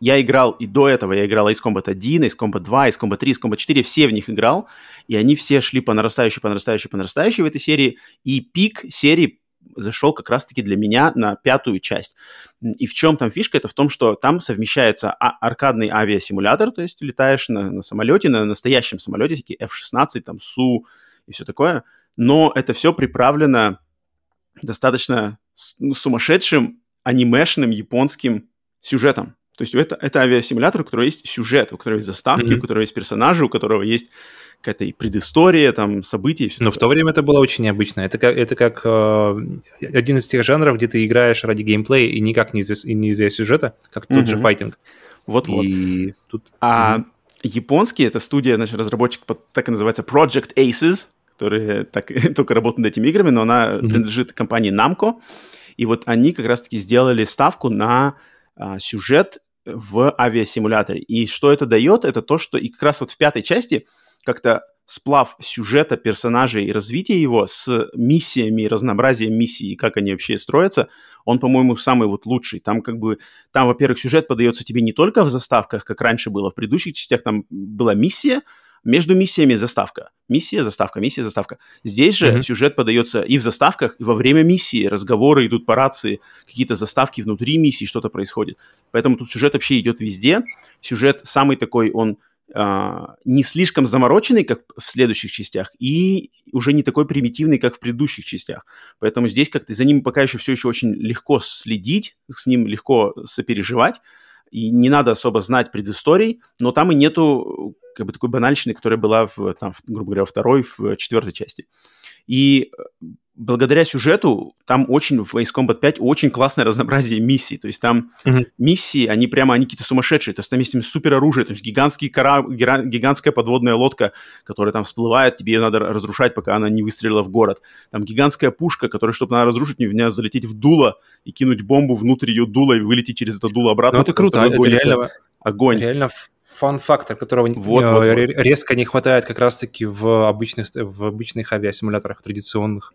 я играл и до этого, я играл Ace Combat 1, Ace Combat 2, Ace Combat 3, Ace Combat 4, все в них играл, и они все шли по нарастающей, по нарастающей, по нарастающей в этой серии, и пик серии зашел как раз-таки для меня на пятую часть. И в чем там фишка? Это в том, что там совмещается а- аркадный авиасимулятор, то есть летаешь на, на самолете, на настоящем самолете, такие F-16, там, Су и все такое, но это все приправлено достаточно ну, сумасшедшим анимешным японским сюжетом. То есть это, это авиасимулятор, у которого есть сюжет, у которого есть заставки, mm-hmm. у которого есть персонажи, у которого есть какая-то и предыстория, там, события. И все Но такое. в то время это было очень необычно. Это как, это как э, один из тех жанров, где ты играешь ради геймплея и никак не из-за, не из-за сюжета, как тот mm-hmm. же файтинг. Вот-вот. И тут... А mm-hmm. японский, это студия, значит, разработчик, так и называется Project Aces, которые так, только работают над этими играми, но она mm-hmm. принадлежит компании Namco. И вот они как раз-таки сделали ставку на а, сюжет в авиасимуляторе. И что это дает? Это то, что и как раз вот в пятой части как-то сплав сюжета персонажей и развития его с миссиями, разнообразием миссий и как они вообще строятся, он, по-моему, самый вот лучший. Там как бы, там, во-первых, сюжет подается тебе не только в заставках, как раньше было в предыдущих частях, там была миссия, между миссиями заставка. Миссия, заставка, миссия, заставка. Здесь же mm-hmm. сюжет подается и в заставках, и во время миссии. Разговоры идут по рации, какие-то заставки внутри миссии, что-то происходит. Поэтому тут сюжет вообще идет везде. Сюжет самый такой, он Uh, не слишком замороченный, как в следующих частях, и уже не такой примитивный, как в предыдущих частях. Поэтому здесь как-то за ним пока еще все еще очень легко следить, с ним легко сопереживать, и не надо особо знать предысторий, но там и нету как бы такой банальщины, которая была, в, там, в, грубо говоря, второй, в четвертой части. И э, благодаря сюжету там очень в Ace Combat 5 очень классное разнообразие миссий. То есть там uh-huh. миссии, они прямо, они какие-то сумасшедшие. То есть там есть супер оружие, то есть гигантский кора... гигантская подводная лодка, которая там всплывает, тебе ее надо разрушать, пока она не выстрелила в город. Там гигантская пушка, которая, чтобы она разрушить, в нее залететь в дуло и кинуть бомбу внутрь ее дула и вылететь через это дуло обратно. Ну это круто, это реально... Огонь. Реально фан-фактор, которого вот, вот, вот. резко не хватает как раз-таки в обычных, в обычных авиасимуляторах традиционных.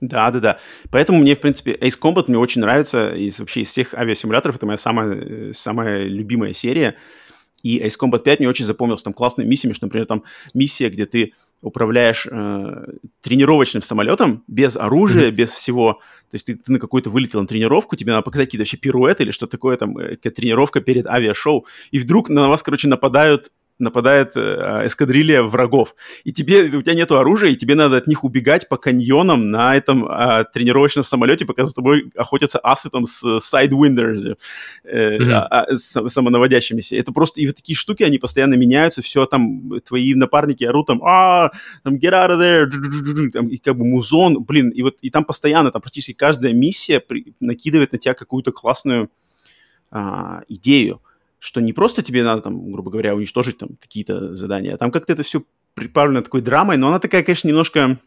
Да, да, да. Поэтому мне, в принципе, Ace Combat мне очень нравится. Из вообще из всех авиасимуляторов это моя самая, самая любимая серия. И Ace Combat 5 мне очень запомнился там классными миссиями, что, например, там миссия, где ты управляешь э, тренировочным самолетом без оружия, mm-hmm. без всего. То есть ты, ты на какую-то вылетел на тренировку, тебе надо показать какие-то вообще пируэты или что такое, там, э, тренировка перед авиашоу, и вдруг на вас, короче, нападают нападает э, эскадрилья врагов, и тебе, у тебя нету оружия, и тебе надо от них убегать по каньонам на этом э, тренировочном самолете, пока за тобой охотятся асы там с Sidewinder, э, mm-hmm. а, с, самонаводящимися. Это просто, и вот такие штуки, они постоянно меняются, все там, твои напарники орут там, а, там, get out of there, там, и как бы музон, блин, и вот, и там постоянно, там практически каждая миссия при, накидывает на тебя какую-то классную а, идею что не просто тебе надо, там, грубо говоря, уничтожить там какие-то задания, а там как-то это все приправлено такой драмой, но она такая, конечно, немножко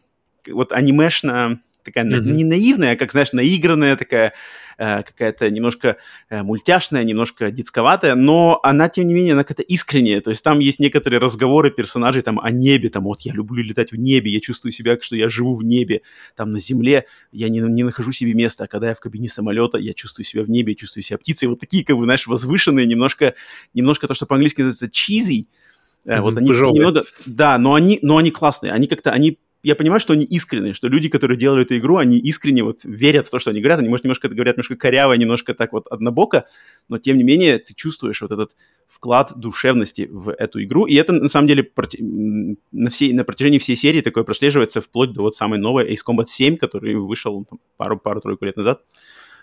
вот анимешно такая mm-hmm. не наивная, а как, знаешь, наигранная такая, э, какая-то немножко э, мультяшная, немножко детсковатая, но она, тем не менее, она какая-то искренняя. То есть там есть некоторые разговоры персонажей там о небе, там вот я люблю летать в небе, я чувствую себя, что я живу в небе, там на земле я не, не нахожу себе места, а когда я в кабине самолета, я чувствую себя в небе, чувствую себя птицей. Вот такие, как бы, знаешь, возвышенные, немножко, немножко то, что по-английски называется cheesy, Mm-hmm. Вот они немного, да, но они, но они классные, они как-то, они я понимаю, что они искренние, что люди, которые делают эту игру, они искренне вот верят в то, что они говорят. Они, может, немножко это говорят немножко коряво, немножко так вот однобоко, но тем не менее ты чувствуешь вот этот вклад душевности в эту игру. И это, на самом деле, проти... на, всей, на протяжении всей серии такое прослеживается вплоть до вот самой новой Ace Combat 7, который вышел пару-тройку лет назад.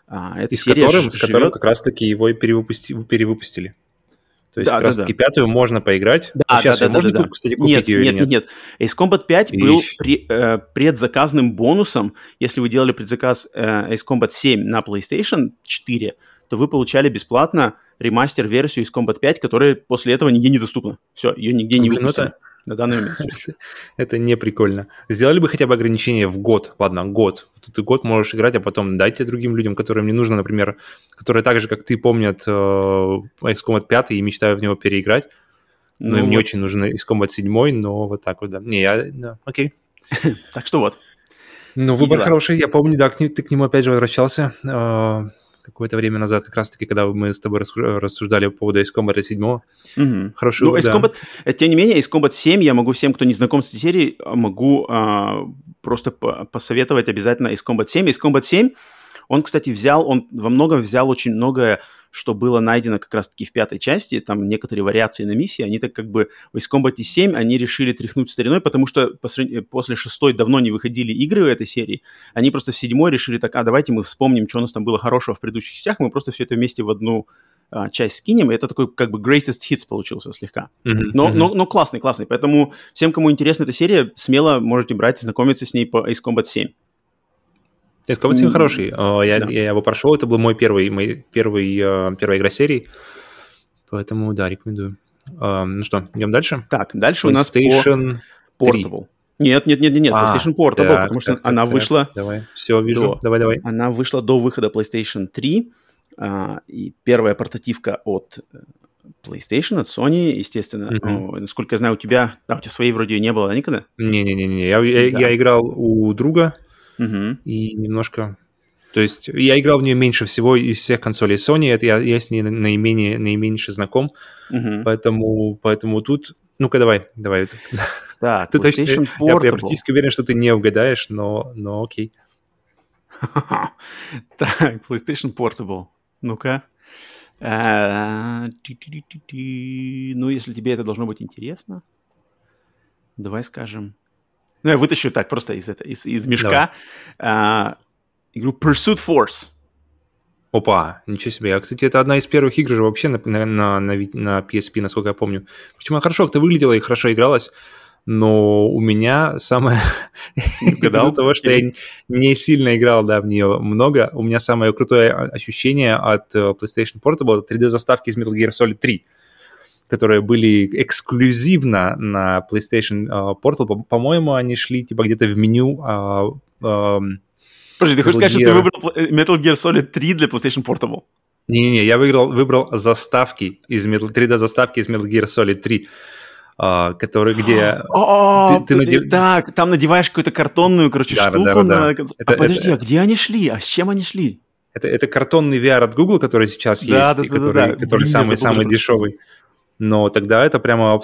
А, и с которым, с которым как раз-таки его и перевыпусти... перевыпустили. То есть да, как раз таки да. пятую можно поиграть. Да, а сейчас да, да, можно, да, да. кстати, купить нет, ее нет, нет, нет. Ace Combat 5 Ищ. был при, э, предзаказным бонусом. Если вы делали предзаказ э, Ace Combat 7 на PlayStation 4, то вы получали бесплатно ремастер-версию Ace Combat 5, которая после этого нигде не доступна. Все, ее нигде не Блин, выпустили. Это на данный момент. Это не прикольно. Сделали бы хотя бы ограничение в год. Ладно, год. Ты год можешь играть, а потом дайте другим людям, которым не нужно, например, которые так же, как ты, помнят э, XCOM 5 и мечтают в него переиграть. Но им не очень нужен XCOM 7, но вот так вот, да. Не, я... Окей. Так что вот. Ну, выбор хороший. Я помню, да, ты к нему опять же возвращался. Какое-то время назад, как раз-таки, когда мы с тобой рассуждали по поводу Ace Combat 7. Угу. Хорошо, ну, Ace да. Combat, э, тем не менее, Ace Combat 7 я могу всем, кто не знаком с этой серией, могу а, просто посоветовать обязательно Ace Combat 7. Ace Combat 7, он, кстати, взял, он во многом взял очень многое что было найдено как раз-таки в пятой части, там некоторые вариации на миссии, они так как бы в Ace Combat 7 они решили тряхнуть стариной, потому что после шестой давно не выходили игры в этой серии, они просто в седьмой решили так, а давайте мы вспомним, что у нас там было хорошего в предыдущих частях, мы просто все это вместе в одну а, часть скинем, и это такой как бы greatest hits получился слегка. Mm-hmm, но, mm-hmm. Но, но классный, классный, поэтому всем, кому интересна эта серия, смело можете брать и знакомиться с ней по Ace Combat 7. Нет, Combat хороший. А, я, да. я его прошел, это был мой первый, мой первый, а, первая игра серии. Поэтому, да, рекомендую. Uh, ну что, идем дальше? Так, дальше у нас PlayStation по Portable. Нет, нет, нет, нет, нет, а, PlayStation Portable, так, потому что так, она так, вышла... Давай, все, вижу, до, давай, давай. Она вышла до выхода PlayStation 3, uh, и первая портативка от э, PlayStation, от Sony, естественно. Mm-hmm. насколько я знаю, у тебя... Да, у тебя своей вроде не было никогда? Не-не-не, я, я, да. я играл у друга, Угу. И немножко... То есть я играл в нее меньше всего из всех консолей Sony, это я, я с ней наименее, наименьше знаком, угу. поэтому, поэтому тут... Ну-ка, давай, давай. Так, ты точно, я, я практически уверен, что ты не угадаешь, но, но окей. Так, PlayStation Portable. Ну-ка. А, ну, если тебе это должно быть интересно, давай скажем ну, я вытащу так просто из, это, из, из мешка а, игру Pursuit Force. Опа, ничего себе. А, кстати, это одна из первых игр же вообще на, на, на, на PSP, насколько я помню. Почему хорошо как-то выглядела и хорошо игралась, но у меня самое... Из-за того, что я не сильно играл, да, в нее много, у меня самое крутое ощущение от э, PlayStation Portable 3D-заставки из Metal Gear Solid 3 которые были эксклюзивно на PlayStation uh, Portal. По-моему, они шли типа где-то в меню. Uh, uh, Подожди, ты хочешь сказать, что ты выбрал Metal Gear Solid 3 для PlayStation Portable? Не-не-не, я выиграл, выбрал заставки из Metal, 3D-заставки из Metal Gear Solid 3. Uh, который, где О, ты, ты надев... Так, там надеваешь какую-то картонную, короче, да, штуку. Да, да, на... это, а подожди, это... а где они шли? А с чем они шли? Это, это картонный VR от Google, который сейчас да, есть, да, и да, который, да, который самый-самый дешевый но тогда это прямо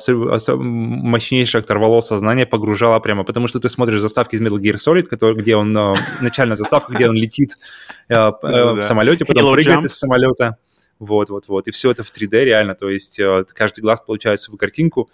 мощнейшее оторвало сознание, погружало прямо, потому что ты смотришь заставки из Metal Gear Solid, который, где он, э, начальная заставка, где он летит э, э, в самолете, потом прыгает из самолета, вот-вот-вот, и все это в 3D реально, то есть каждый глаз получает свою картинку,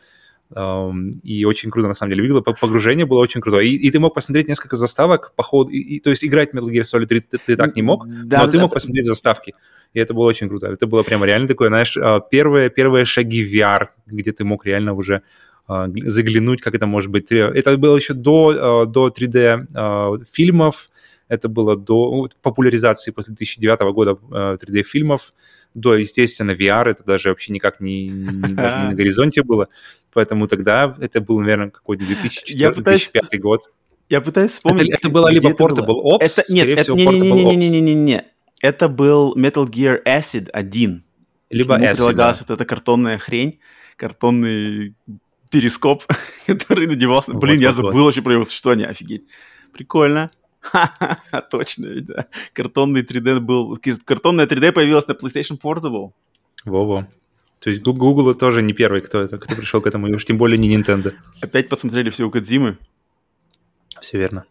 и очень круто, на самом деле, выглядело. Погружение было очень круто. И, и ты мог посмотреть несколько заставок по ходу. И, и, то есть играть в Metal Gear Solid 3 ты, ты так не мог, да, но да, ты мог да. посмотреть заставки. И это было очень круто. Это было прямо реально такое, знаешь, а, первые, первые шаги VR, где ты мог реально уже а, заглянуть, как это может быть. Это было еще до, а, до 3D фильмов, это было до популяризации после 2009 года 3D-фильмов, до, естественно, VR, это даже вообще никак не, не, даже не на горизонте было. Поэтому тогда это был, наверное, какой-то 2004-2005 год. Я пытаюсь вспомнить. Это, это было либо Portable Ops, это, нет, это, всего, не, не, не, не, не, не, не, Это был Metal Gear Acid 1. Либо Acid, прилагалась да. вот эта картонная хрень, картонный перископ, который надевался. Вот, Блин, вот, я забыл вот. вообще про его существование, офигеть. Прикольно. Точно, ведь, да. Картонный 3D был... Картонная 3D появилась на PlayStation Portable. Во-во. То есть Google тоже не первый, кто, это, кто пришел к этому, и уж тем более не Nintendo. Опять посмотрели все у Кадзимы. Все верно.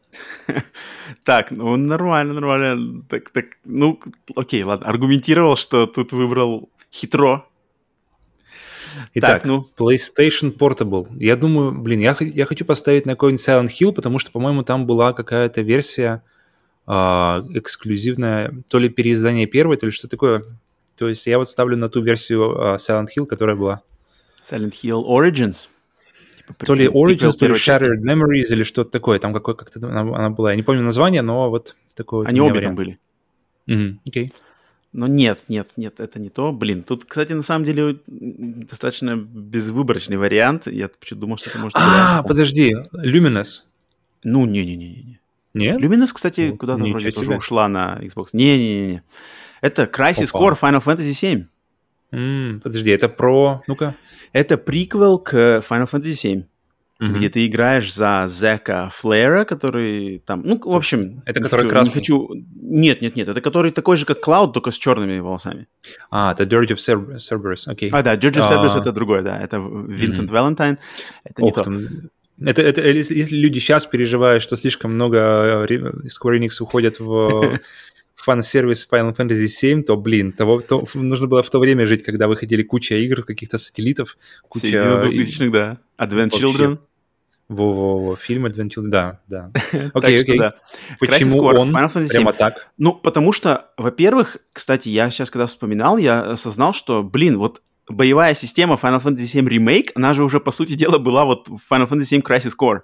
так, ну нормально, нормально. Так, так, ну, окей, ладно. Аргументировал, что тут выбрал хитро. Итак, так, ну. PlayStation Portable. Я думаю, блин, я, я хочу поставить на какой-нибудь Silent Hill, потому что, по-моему, там была какая-то версия э, эксклюзивная, то ли переиздание первой, то ли что такое. То есть я вот ставлю на ту версию э, Silent Hill, которая была. Silent Hill Origins? Типа, то ли Origins, то ли Shattered Memories или что-то такое. Там какой как-то она, она была. Я не помню название, но вот такое. Они обе там были. Окей. Mm-hmm. Okay. Но нет, нет, нет, это не то. Блин, тут, кстати, на самом деле достаточно безвыборочный вариант. Я почему-то думал, что это может... А, подожди, Luminous. Ну, не-не-не-не. Нет? Luminous, кстати, ну, куда-то вроде себе. тоже ушла на Xbox. Не-не-не. Это Crisis. Core Final Fantasy 7. М-м, подожди, это про... Ну-ка. Это приквел к Final Fantasy 7 mm-hmm. где ты играешь за Зека Флэра, который там, ну, в общем... Это который хочу, красный? Не хочу... Нет, нет, нет, это который такой же, как Клауд, только с черными волосами. А, это Dirge of Cer- Cerberus, окей. Okay. А, да, Dirge of Cerberus а... это другой, да, это Винсент mm-hmm. Валентайн, это не Ох, то. Там... Это, это, если люди сейчас переживают, что слишком много э, Square Enix уходят в фан-сервис Final Fantasy VII, то, блин, того, то, нужно было в то время жить, когда выходили куча игр, каких-то сателлитов, куча... Середина 2000 да. Advent Children. Во-во-во, фильм Advent Children, да, да. Окей, окей. Да. Почему он прямо так? Ну, потому что, во-первых, кстати, я сейчас, когда вспоминал, я осознал, что, блин, вот боевая система Final Fantasy VII Remake, она же уже, по сути дела, была вот в Final Fantasy VII Crisis Core.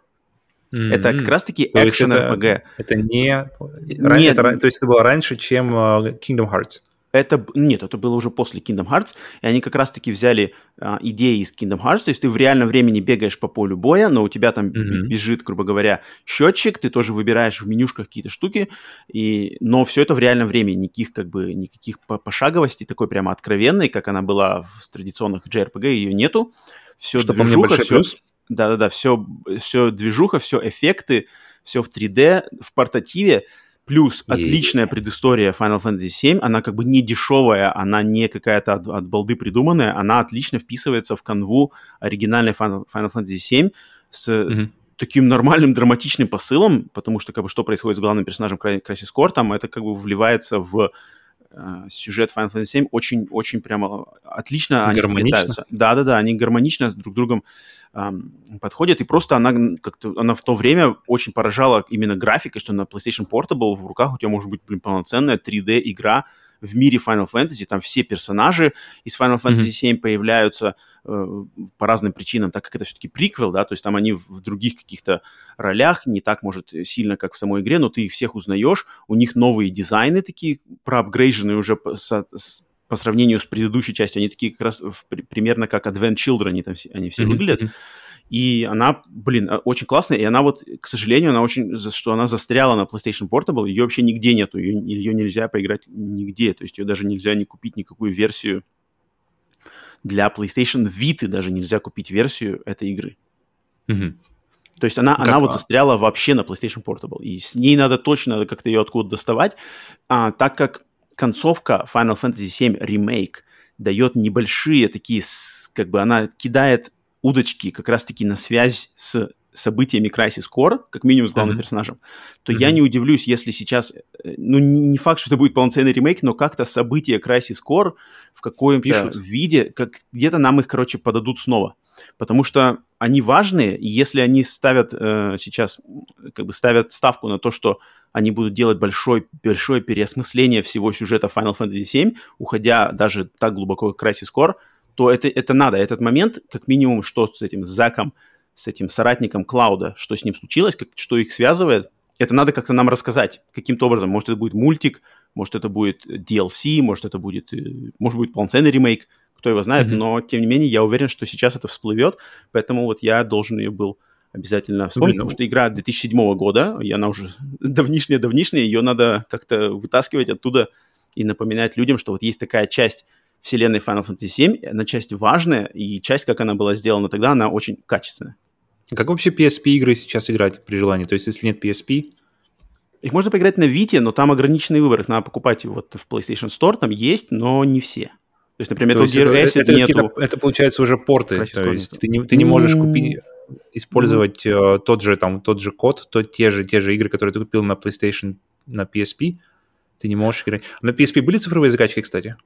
Mm-hmm. Это как раз-таки экшен RPG. Это, не... Нет. Это, то есть это было раньше, чем uh, Kingdom Hearts? Это, нет, это было уже после Kingdom Hearts, и они как раз-таки взяли а, идеи из Kingdom Hearts, то есть ты в реальном времени бегаешь по полю боя, но у тебя там mm-hmm. бежит, грубо говоря, счетчик, ты тоже выбираешь в менюшках какие-то штуки, и, но все это в реальном времени, никаких как бы, никаких пошаговостей, такой прямо откровенной, как она была в традиционных JRPG, ее нету. Все Что движуха, все, плюс? Да-да-да, все, все движуха, все эффекты, все в 3D, в портативе, Плюс и... отличная предыстория Final Fantasy VII, она как бы не дешевая, она не какая-то от, от балды придуманная, она отлично вписывается в канву оригинальной Final, Final Fantasy VII с mm-hmm. таким нормальным драматичным посылом, потому что как бы что происходит с главным персонажем Core, там это как бы вливается в э, сюжет Final Fantasy VII очень-очень прямо отлично. Они сплетаются. Да-да-да, они гармонично с друг другом подходят, и просто она как-то, она в то время очень поражала именно графикой, что на PlayStation Portable в руках у тебя может быть, блин, полноценная 3D-игра в мире Final Fantasy, там все персонажи из Final Fantasy mm-hmm. 7 появляются э, по разным причинам, так как это все-таки приквел, да, то есть там они в, других каких-то ролях, не так, может, сильно, как в самой игре, но ты их всех узнаешь, у них новые дизайны такие, проапгрейженные уже с, с, по сравнению с предыдущей частью, они такие как раз в, примерно как Advent Children, они там все, они все mm-hmm. выглядят. И она, блин, очень классная, и она вот, к сожалению, она очень, что она застряла на PlayStation Portable, ее вообще нигде нету, ее, ее нельзя поиграть нигде, то есть ее даже нельзя не купить никакую версию для PlayStation Vita, даже нельзя купить версию этой игры. Mm-hmm. То есть она, она вот застряла вообще на PlayStation Portable, и с ней надо точно как-то ее откуда доставать, а, так как концовка Final Fantasy VII Remake дает небольшие такие, как бы она кидает удочки как раз-таки на связь с событиями Crisis Core, как минимум с главным uh-huh. персонажем, то uh-huh. я не удивлюсь, если сейчас, э, ну, не, не факт, что это будет полноценный ремейк, но как-то события Crisis Core в каком-то виде, как где-то нам их, короче, подадут снова. Потому что они важные, и если они ставят э, сейчас, как бы ставят ставку на то, что они будут делать большой, большое переосмысление всего сюжета Final Fantasy VII, уходя даже так глубоко, как Crisis Core, то это, это надо. Этот момент, как минимум, что с этим Заком, с этим соратником Клауда, что с ним случилось, как, что их связывает, это надо как-то нам рассказать каким-то образом. Может, это будет мультик, может, это будет DLC, может, это будет, э, может, будет полноценный ремейк, кто его знает, mm-hmm. но, тем не менее, я уверен, что сейчас это всплывет, поэтому вот я должен ее был обязательно вспомнить, потому ну что игра 2007 года, и она уже давнишняя-давнишняя, ее надо как-то вытаскивать оттуда и напоминать людям, что вот есть такая часть вселенной Final Fantasy VII, она часть важная, и часть, как она была сделана тогда, она очень качественная. Как вообще PSP игры сейчас играть при желании? То есть, если нет PSP, их можно поиграть на Vita, но там ограниченный выбор. Их надо покупать вот в PlayStation Store, там есть, но не все. То есть, например, то Metal Gear Acid это, нету... Это, получается уже порты, то есть ты не, ты не можешь купить, использовать mm. uh, тот же там тот же код, то, те же те же игры, которые ты купил на PlayStation, на PSP, ты не можешь играть. На PSP были цифровые закачки, кстати?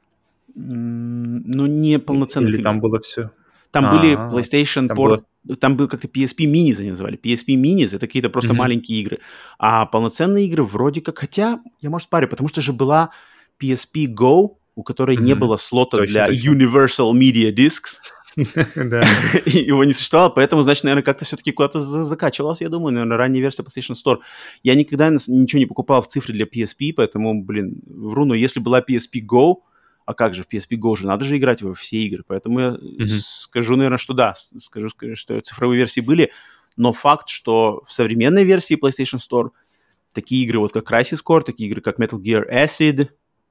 Mm, ну, не полноценные. Или там было все? Там А-а-а. были PlayStation там Port, было... там был как-то PSP Minis они называли. PSP Minis это какие-то просто mm-hmm. маленькие игры. А полноценные игры вроде как, хотя я, может, парю, потому что же была PSP Go, у которой mm-hmm. не было слота точно, для точно. Universal Media Discs. Его не существовало, поэтому, значит, наверное, как-то все-таки куда-то закачивалось, я думаю, наверное, ранняя версия PlayStation Store. Я никогда ничего не покупал в цифре для PSP, поэтому, блин, вру, но если была PSP Go, а как же, в PSP Go же надо же играть во все игры, поэтому я mm-hmm. скажу, наверное, что да, скажу, что цифровые версии были, но факт, что в современной версии PlayStation Store такие игры вот как Crisis Core, такие игры как Metal Gear Acid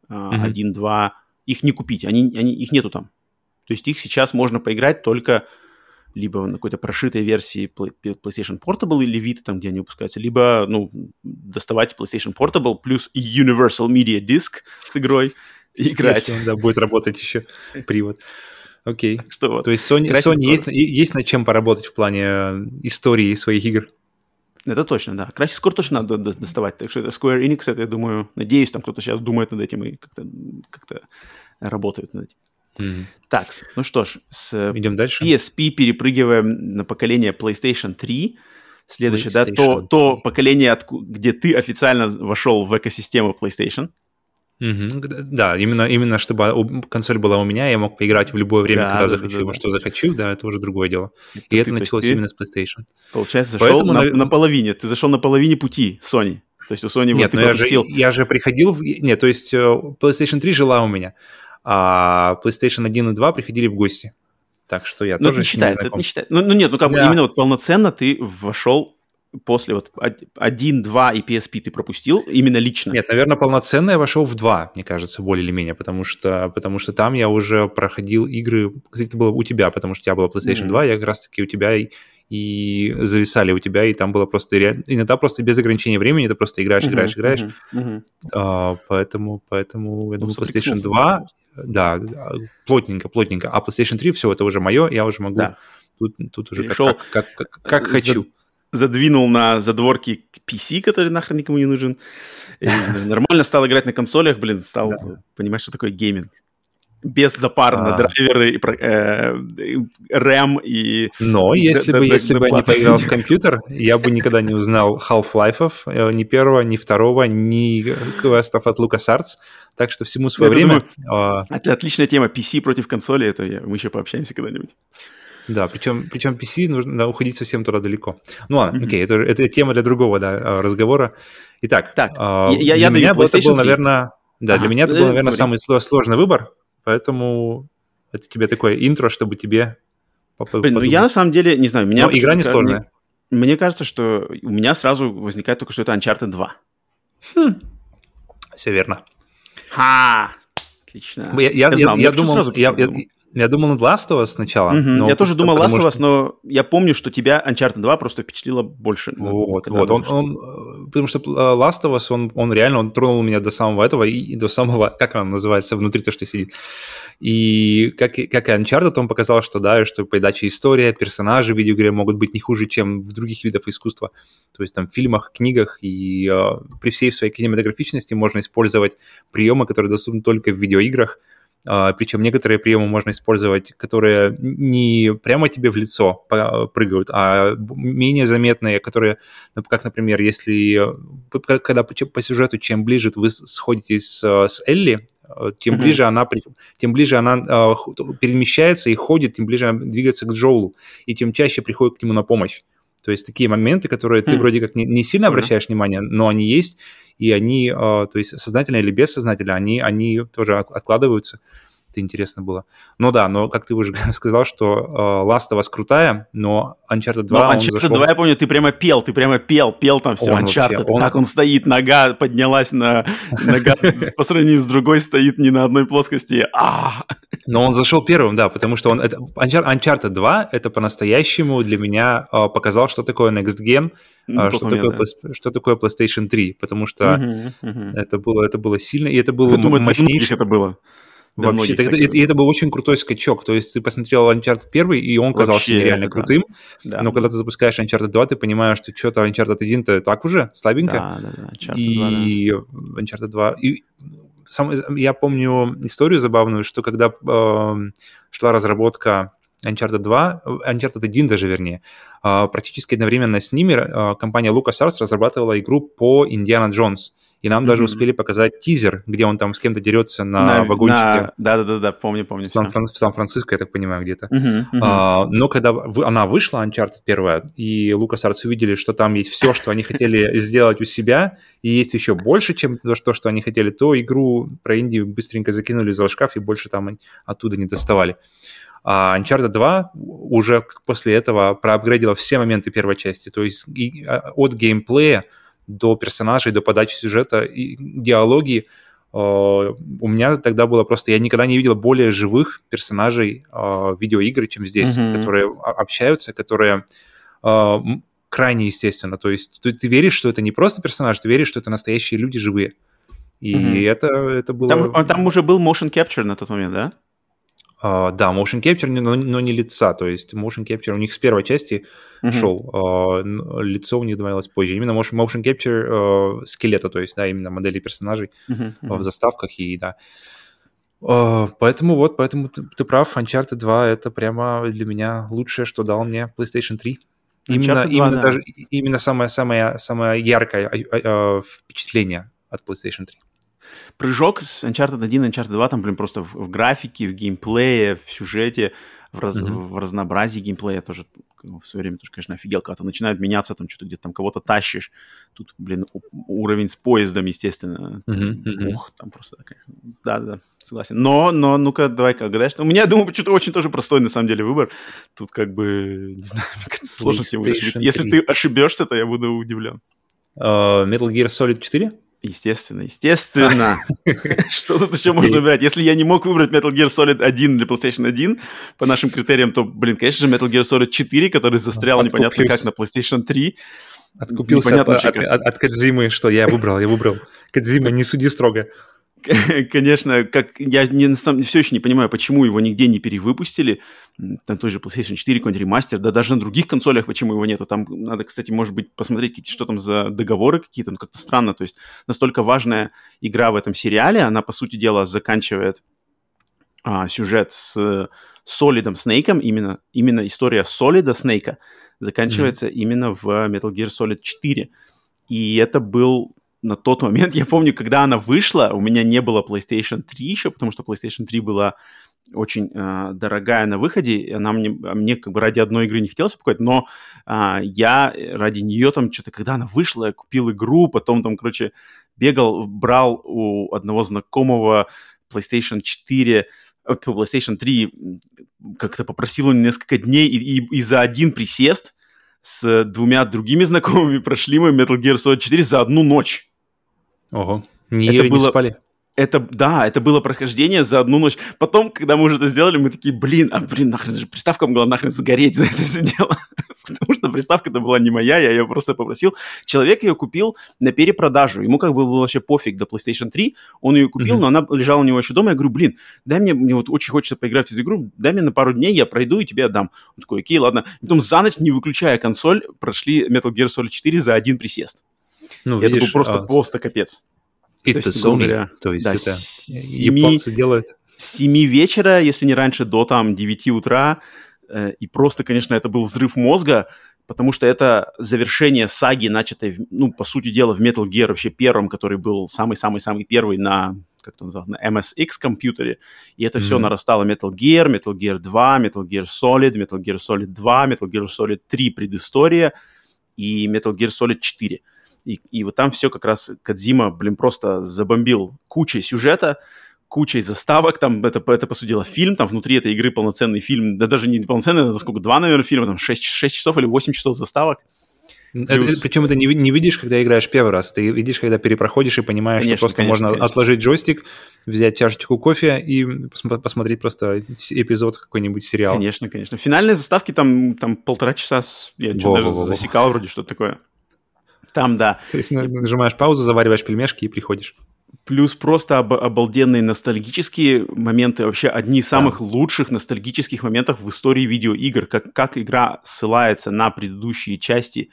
mm-hmm. 1, 2, их не купить, они, они, их нету там. То есть их сейчас можно поиграть только либо на какой-то прошитой версии PlayStation Portable или Vita, там, где они выпускаются, либо, ну, доставать PlayStation Portable плюс Universal Media Disc с игрой, играть. Если он, да, будет работать еще привод. Окей. Что вот. То есть Sony, Sony есть, есть над чем поработать в плане э, истории своих игр. Это точно, да. Crysis Core точно надо доставать. Так что это Square Enix, это, я думаю, надеюсь, там кто-то сейчас думает над этим и как-то как работает над этим. Mm. Так, ну что ж, с Идем дальше. PSP перепрыгиваем на поколение PlayStation 3. Следующее, PlayStation да, то, то поколение, где ты официально вошел в экосистему PlayStation. Угу. Да, именно, именно чтобы консоль была у меня, я мог поиграть в любое время, да, когда да, захочу, да, во да. что захочу, да, это уже другое дело. Это и ты, это началось именно с PlayStation. Получается, зашел Поэтому, на, на половине, ты зашел на половине пути Sony. То есть у Sony Нет, вот но я же, я же приходил... В... Нет, то есть э, PlayStation 3 жила у меня, а PlayStation 1 и 2 приходили в гости. Так что я но тоже не считается, это не считается. Ну, ну нет, ну как да. бы именно вот полноценно ты вошел после вот 1, 2 и PSP ты пропустил именно лично? Нет, наверное, полноценно я вошел в 2, мне кажется, более или менее, потому что, потому что там я уже проходил игры, кстати, это было у тебя, потому что у тебя была PlayStation mm-hmm. 2, я как раз-таки у тебя и, и зависали у тебя, и там было просто иногда просто без ограничения времени, ты просто играешь, играешь, играешь. Uh-huh, uh-huh. А, поэтому, поэтому я ну, думаю, PlayStation 2, да, плотненько, плотненько. А PlayStation 3, все, это уже мое, я уже могу да. тут, тут уже как, как, как, как хочу задвинул на задворки PC, который нахрен никому не нужен. И нормально стал играть на консолях, блин, стал да. понимать, что такое гейминг. Без запар на драйверы, э, RAM и... Но если бы, если бы я не поиграл в компьютер, я бы никогда не узнал Half-Life, э, ни первого, ни второго, ни квестов от LucasArts. Так что всему свое время. Думаю, а. это отличная тема. PC против консоли, это я, мы еще пообщаемся когда-нибудь. Да, причем, причем PC нужно да, уходить совсем туда далеко. Ну ладно, mm-hmm. окей, это, это тема для другого да, а, разговора. Итак, так, э, я, для я меня это был, наверное, да, ага, для меня это был, наверное, самый сложный выбор, поэтому это тебе такое интро, чтобы тебе Блин, ну я на самом деле, не знаю, меня... Но игра не сложная. Мне, мне кажется, что у меня сразу возникает только, что это Uncharted 2. Хм. Все верно. Ха! Отлично. Я, я, я, я, я думал, я, я, я думал над Last of Us сначала. Угу. Но я тоже думал Last of Us, что... но я помню, что тебя Uncharted 2 просто впечатлило больше. Вот, вот. Он, он, э, потому что э, Last of Us, он, он реально, он тронул меня до самого этого и, и до самого, как он называется, внутри то, что сидит. И как, как и Uncharted, он показал, что да, что передача история, персонажи в видеоигре могут быть не хуже, чем в других видах искусства. То есть там в фильмах, книгах и э, при всей своей кинематографичности можно использовать приемы, которые доступны только в видеоиграх, Причем некоторые приемы можно использовать, которые не прямо тебе в лицо прыгают, а менее заметные, которые, ну, как, например, если когда по сюжету, чем ближе вы сходитесь с, с Элли, э, тем mm-hmm. ближе она, тем ближе она перемещается и ходит, тем ближе она двигается к Джоулу, и тем чаще приходит к нему на помощь. То есть такие моменты, которые mm-hmm. ты вроде как не, не сильно обращаешь mm-hmm. внимание, но они есть, и они, а, то есть сознательно или бессознательно, они, они тоже откладываются. Это интересно было. Но да, но как ты уже сказал, что э, Last of Us крутая, но Uncharted 2 но Uncharted зашел... 2, я помню, ты прямо пел, ты прямо пел, пел там все он Uncharted, вообще, он... как он стоит, нога поднялась на... Нога по сравнению с другой стоит не на одной плоскости. А! Но он зашел первым, да, потому что он... Это, Uncharted 2 это по-настоящему для меня э, показал, что такое Next Gen, ну, что, момент, такое, да. что такое PlayStation 3, потому что uh-huh, uh-huh. Это, было, это было сильно, и это было мощнейшее. это было. Вообще, это, и это был очень крутой скачок. То есть ты посмотрел Uncharted 1, и он казался Вообще, нереально крутым. Да. Но когда ты запускаешь Uncharted 2, ты понимаешь, что что-то Uncharted 1-то так уже, слабенько. Да, да, да. Uncharted и 2, да. Uncharted 2. И сам, я помню историю забавную, что когда э, шла разработка Uncharted 2, Uncharted 1 даже вернее, э, практически одновременно с ними э, компания LucasArts разрабатывала игру по Индиана Джонс. И нам mm-hmm. даже успели показать тизер, где он там с кем-то дерется на, на вагончике. Да-да-да, помню, помню. В, Сан-Фран- в Сан-Франциско, я так понимаю, где-то. Mm-hmm, mm-hmm. А, но когда она вышла, Uncharted первая, и LucasArts увидели, что там есть все, что они хотели сделать у себя, и есть еще больше, чем то, что они хотели, то игру про Индию быстренько закинули за шкаф, и больше там оттуда не доставали. А Uncharted 2 уже после этого проапгрейдила все моменты первой части, то есть и, а, от геймплея до персонажей, до подачи сюжета и диалоги. Э, у меня тогда было просто... Я никогда не видел более живых персонажей э, видеоигры, чем здесь, mm-hmm. которые общаются, которые э, крайне естественно. То есть ты, ты веришь, что это не просто персонаж, ты веришь, что это настоящие люди живые. И mm-hmm. это, это было... Там, там уже был motion capture на тот момент, да? Uh, да, motion capture, но, но не лица, то есть motion capture у них с первой части uh-huh. шел, uh, лицо у них добавилось позже. Именно motion, motion capture uh, скелета, то есть, да, именно модели персонажей. Uh-huh. в заставках и, да. Поэтому вот, поэтому ты, ты прав, Uncharted 2 это прямо для меня лучшее, что дал мне PlayStation 3. Именно, 2, именно, да. даже, именно самое, самое, самое яркое впечатление от PlayStation 3 прыжок с Uncharted 1 Uncharted 2, там, блин, просто в, в графике, в геймплее, в сюжете, в, раз, mm-hmm. в разнообразии геймплея тоже в свое время тоже, конечно, офигел, когда то начинают меняться, там что-то где-то там кого-то тащишь, тут, блин, уровень с поездом, естественно, mm-hmm. ух, там просто такая, да-да, согласен. Но, но, ну-ка, давай-ка угадаешь. У меня, думаю, что-то очень тоже простой, на самом деле, выбор. Тут как бы, не знаю, сложно себе Если ты ошибешься, то я буду удивлен. Uh, Metal Gear Solid 4? Естественно, естественно. Что тут еще можно выбирать? Если я не мог выбрать Metal Gear Solid 1 для PlayStation 1 по нашим критериям, то, блин, конечно же, Metal Gear Solid 4, который застрял непонятно как на PlayStation 3. Откупился от, от, от, от Кадзимы, что я выбрал, я выбрал. Кадзима, не суди строго. конечно, как я не, все еще не понимаю, почему его нигде не перевыпустили. На той же PlayStation 4 какой-нибудь ремастер, да даже на других консолях почему его нету. Там надо, кстати, может быть, посмотреть, что там за договоры какие-то, ну как-то странно. То есть настолько важная игра в этом сериале, она, по сути дела, заканчивает а, сюжет с Солидом Снейком, именно, именно история Солида Снейка заканчивается mm-hmm. именно в Metal Gear Solid 4. И это был на тот момент, я помню, когда она вышла, у меня не было PlayStation 3 еще, потому что PlayStation 3 была очень э, дорогая на выходе, и она мне, а мне как бы ради одной игры не хотелось покупать, но э, я ради нее там что-то, когда она вышла, я купил игру, потом там, короче, бегал, брал у одного знакомого PlayStation 4 э, PlayStation 3 как-то попросил он несколько дней, и, и, и за один присест с двумя другими знакомыми прошли мы Metal Gear Solid 4 за одну ночь. Ого, не это ели, было... не спали. Это, да, это было прохождение за одну ночь. Потом, когда мы уже это сделали, мы такие, блин, а блин, нахрен же, приставка могла нахрен сгореть за это все дело. Потому что приставка-то была не моя, я ее просто попросил. Человек ее купил на перепродажу. Ему как бы было вообще пофиг до PlayStation 3. Он ее купил, mm-hmm. но она лежала у него еще дома. Я говорю, блин, дай мне, мне вот очень хочется поиграть в эту игру, дай мне на пару дней, я пройду и тебе отдам. Он такой, окей, ладно. Потом за ночь, не выключая консоль, прошли Metal Gear Solid 4 за один присест. Ну, это видишь, был просто, а... просто капец. Это Sony, говоря, то есть да, это 7, японцы делают. С 7 вечера, если не раньше, до там 9 утра. Э, и просто, конечно, это был взрыв мозга, потому что это завершение саги, начатой, ну, по сути дела, в Metal Gear вообще первым, который был самый-самый-самый первый на как это называется, на MSX компьютере, и это mm-hmm. все нарастало Metal Gear, Metal Gear 2, Metal Gear Solid, Metal Gear Solid 2, Metal Gear Solid 3 предыстория и Metal Gear Solid 4. И, и вот там все как раз Кадзима, блин, просто забомбил кучей сюжета, кучей заставок, там это, это по сути дела, фильм, там внутри этой игры полноценный фильм, да даже не полноценный, это сколько, два, наверное, фильма, там 6, 6 часов или 8 часов заставок. Это, Плюс... Причем это не, не видишь, когда играешь первый раз, ты видишь, когда перепроходишь и понимаешь, конечно, что просто конечно, можно конечно. отложить джойстик, взять чашечку кофе и пос- посмотреть просто эпизод какой-нибудь сериала. Конечно, конечно. Финальные заставки там, там полтора часа, я во, даже во, засекал вроде что-то такое. Там, да. То есть нажимаешь паузу, завариваешь пельмешки и приходишь. Плюс просто об, обалденные ностальгические моменты, вообще одни из самых да. лучших ностальгических моментов в истории видеоигр, как, как игра ссылается на предыдущие части,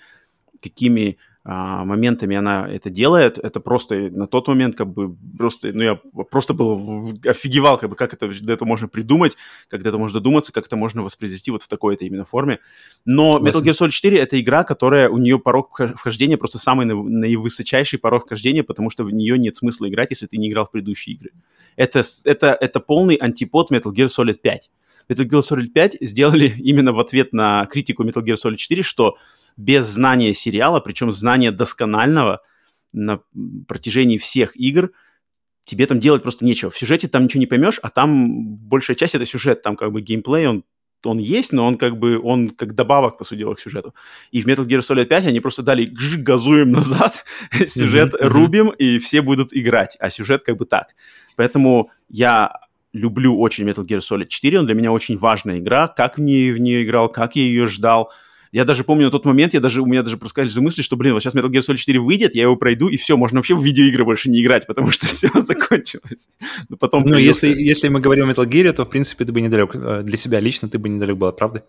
какими моментами она это делает, это просто на тот момент как бы просто, ну я просто был офигевал, как бы как это, до этого можно придумать, как до этого можно додуматься, как это можно воспроизвести вот в такой-то именно форме. Но Metal Gear Solid 4 это игра, которая, у нее порог вхождения просто самый наивысочайший порог вхождения, потому что в нее нет смысла играть, если ты не играл в предыдущие игры. Это, это, это полный антипод Metal Gear Solid 5. Metal Gear Solid 5 сделали именно в ответ на критику Metal Gear Solid 4, что без знания сериала, причем знания досконального на протяжении всех игр, тебе там делать просто нечего. В сюжете там ничего не поймешь, а там большая часть это сюжет, там как бы геймплей, он он есть, но он как бы, он как добавок, по сути дела, к сюжету. И в Metal Gear Solid 5 они просто дали гж, газуем назад, сюжет mm-hmm. рубим, и все будут играть, а сюжет как бы так. Поэтому я люблю очень Metal Gear Solid 4, он для меня очень важная игра, как в нее, в нее играл, как я ее ждал, я даже помню на тот момент, я даже, у меня даже проскальзывали мысли, что, блин, вот сейчас Metal Gear Solid 4 выйдет, я его пройду, и все, можно вообще в видеоигры больше не играть, потому что все закончилось. Но потом ну, придется... если, если мы говорим о Metal Gear, то, в принципе, ты бы недалек, э, для себя лично ты бы недалек был от правды.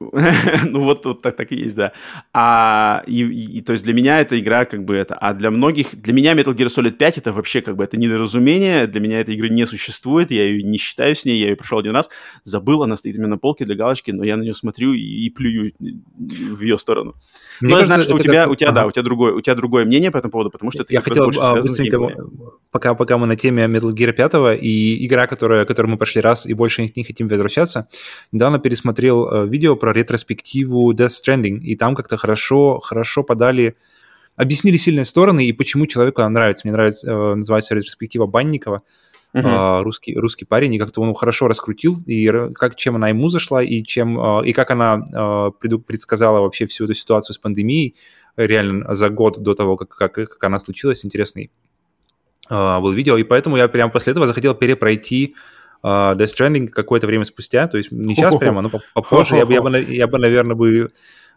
ну вот, вот так, так и есть, да. А, и, то есть для меня эта игра как бы это, а для многих, для меня Metal Gear Solid 5 это вообще как бы это недоразумение, для меня этой игры не существует, я ее не считаю с ней, я ее прошел один раз, забыл, она стоит у меня на полке для галочки, но я на нее смотрю и, и плюю в ее сторону. Мне но кажется, я знаю, что у тебя, как... у тебя, ага. да, у тебя другое, у тебя другое мнение по этому поводу, потому что это я хотел а, быстренько, пока, пока мы на теме Metal Gear 5 и игра, которая, которую мы прошли раз и больше не хотим возвращаться, недавно пересмотрел э, видео про ретроспективу Death Stranding, и там как-то хорошо, хорошо подали, объяснили сильные стороны и почему человеку она нравится. Мне нравится, э, называется ретроспектива Банникова, uh-huh. русский, русский парень, и как-то он хорошо раскрутил, и как, чем она ему зашла, и, чем, э, и как она предсказала вообще всю эту ситуацию с пандемией, реально за год до того, как, как, как она случилась, интересный был видео, и поэтому я прямо после этого захотел перепройти Death Stranding какое-то время спустя, то есть не сейчас прямо, но попозже, я бы, я бы, я бы наверное, бы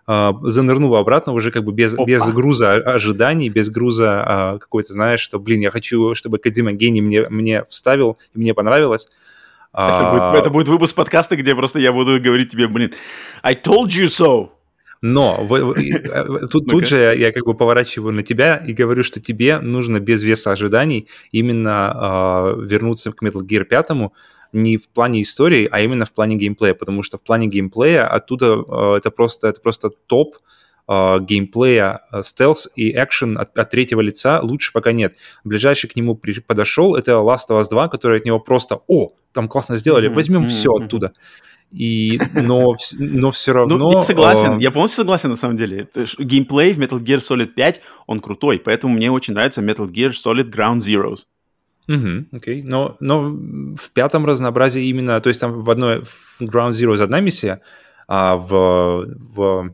uh, занырнул обратно уже как бы без, без груза ожиданий, без груза uh, какой-то, знаешь, что, блин, я хочу, чтобы Кадима гений мне, мне вставил, и мне понравилось. Это, будет, это будет выпуск подкаста, где просто я буду говорить тебе, блин, I told you so. Но в, в, э, тут, тут же я, я как бы поворачиваю на тебя и говорю, что тебе нужно без веса ожиданий именно э, вернуться к Metal Gear 5 не в плане истории, а именно в плане геймплея, потому что в плане геймплея оттуда э, это просто это просто топ э, геймплея э, стелс и экшен от, от третьего лица лучше пока нет. Ближайший к нему при, подошел, это Last of Us 2, который от него просто, о, там классно сделали, возьмем mm-hmm. все оттуда. И, но, но все ну, равно... Ну, я согласен, э... я полностью согласен на самом деле. Геймплей в Metal Gear Solid 5, он крутой, поэтому мне очень нравится Metal Gear Solid Ground Zeroes. Угу, окей. Но, но в пятом разнообразии именно, то есть там в одной, в Ground Zeroes одна миссия, а в, в,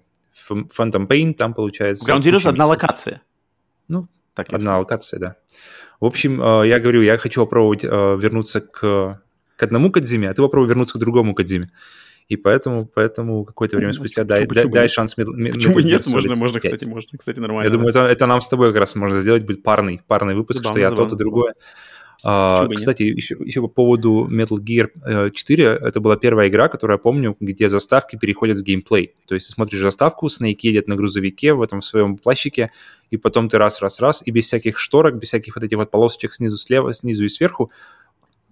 Phantom Pain там получается... Ground Zeroes одна локация. Ну, так одна локация, да. В общем, э, я говорю, я хочу попробовать э, вернуться к к одному Кадзиме, а ты попробуй вернуться к другому Кадзиме. И поэтому, поэтому какое-то время ну, спустя дай, дай, дай шанс Metal, Почему нет? Можно, можно, кстати, можно, кстати, нормально. Я думаю, это, это нам с тобой как раз можно сделать, будет парный, парный выпуск, забавно, что я забавно. то, то другое. А, кстати, еще, еще по поводу Metal Gear 4, э, это была первая игра, которую я помню, где заставки переходят в геймплей. То есть ты смотришь заставку, Снейк едет на грузовике в этом своем плащике, и потом ты раз-раз-раз, и без всяких шторок, без всяких вот этих вот полосочек снизу слева, снизу и сверху,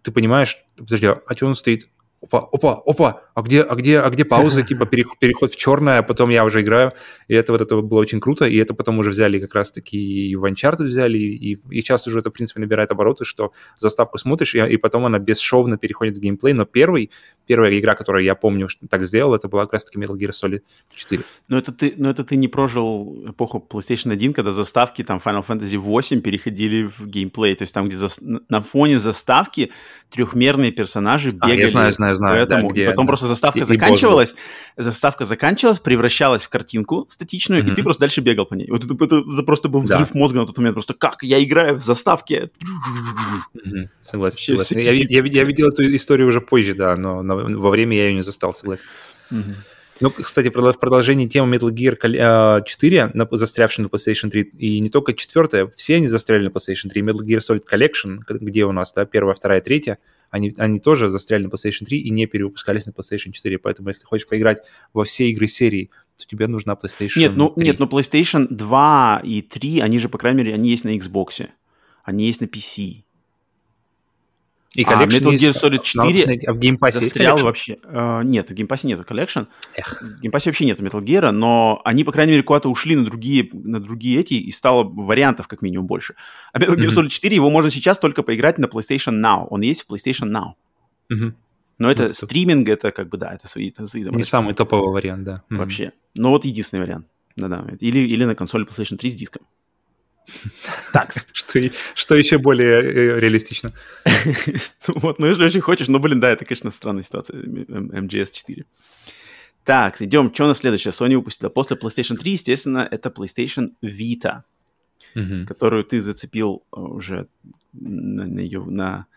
ты понимаешь, подожди, а что он стоит? Опа, опа, опа, а где, а где, а где пауза, типа переход в черное, а потом я уже играю, и это вот это было очень круто, и это потом уже взяли как раз-таки и в Uncharted взяли, и, и сейчас уже это, в принципе, набирает обороты, что заставку смотришь, и, и потом она бесшовно переходит в геймплей, но первый, первая игра, которую я помню, что так сделал, это была как раз-таки Metal Gear Solid 4. Но это ты, но это ты не прожил эпоху PlayStation 1, когда заставки там Final Fantasy 8 переходили в геймплей, то есть там, где за, на фоне заставки трехмерные персонажи бегали. А, я знаю, знаю, знаю. Поэтому, да, где, потом да. просто заставка и, заканчивалась, и заставка заканчивалась, превращалась в картинку статичную, mm-hmm. и ты просто дальше бегал по ней. Вот это, это, это просто был взрыв да. мозга на тот момент. Просто как я играю в заставке? Mm-hmm. Согласен. согласен. Я, я, я видел эту историю уже позже, да, но, но во время я ее не застал, согласен. Mm-hmm. Ну, кстати, в продолжении темы Metal Gear 4, а, застрявшей на PlayStation 3, и не только четвертая, все они застряли на PlayStation 3. Metal Gear Solid Collection, где у нас, да, первая, вторая, третья, они, они тоже застряли на PlayStation 3 и не перевыпускались на PlayStation 4. Поэтому, если хочешь поиграть во все игры серии, то тебе нужна PlayStation нет, ну, 3. Нет, но PlayStation 2 и 3, они же, по крайней мере, они есть на Xbox, они есть на PC. И а Metal Gear Solid 4 а в Pass застрял вообще. Uh, нет, в Game Pass нету. Эх. В Pass вообще нету Metal Gear, но они, по крайней мере, куда-то ушли на другие, на другие эти, и стало вариантов как минимум больше. А Metal Gear Solid 4, его можно сейчас только поиграть на PlayStation Now. Он есть в PlayStation Now. Mm-hmm. Но это вот стриминг, это как бы, да, это свои, это свои Не самый топовый вариант, да. Вообще. Mm-hmm. Но вот единственный вариант. Да-да. Или, или на консоли PlayStation 3 с диском. Так. что, что еще более э, реалистично. вот, ну если очень хочешь, ну блин, да, это, конечно, странная ситуация, MGS 4. Так, идем, что у нас следующее? Sony выпустила после PlayStation 3, естественно, это PlayStation Vita, mm-hmm. которую ты зацепил э, уже на, на ее, на,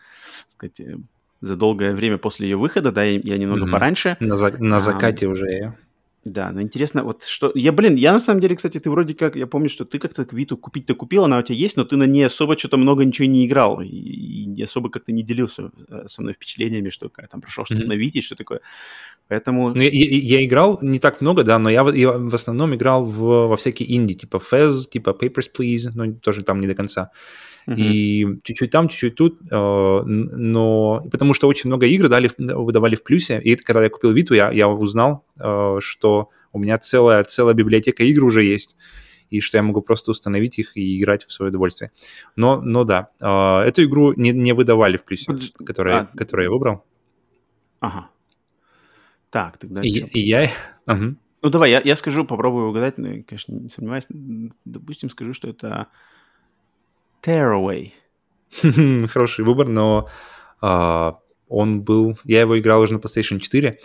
сказать, э, за долгое время после ее выхода, да, я, я немного mm-hmm. пораньше. На, за, на закате а, уже. Да, но интересно, вот что... Я, блин, я на самом деле, кстати, ты вроде как... Я помню, что ты как-то Виту купить-то купил, она у тебя есть, но ты на ней особо что-то много ничего не играл. И, и особо как-то не делился э, со мной впечатлениями, что там прошел что-то mm-hmm. на Вите, что такое. Поэтому... Ну, я, я, я играл не так много, да, но я, я в основном играл в, во всякие инди, типа Fez, типа Papers, Please, но тоже там не до конца. И чуть-чуть там, чуть-чуть тут, э, но потому что очень много игр дали, выдавали в плюсе, и когда я купил Виту, я, я узнал, э, что у меня целая, целая библиотека игр уже есть, и что я могу просто установить их и играть в свое удовольствие. Но, но да, э, эту игру не, не выдавали в плюсе, которую, а, которую я выбрал. Ага. Так, тогда... И, и я... Угу. Ну, давай, я, я скажу, попробую угадать, но, конечно, не сомневаюсь. Допустим, скажу, что это Tearaway. Хороший выбор, но uh, он был... Я его играл уже на PlayStation 4.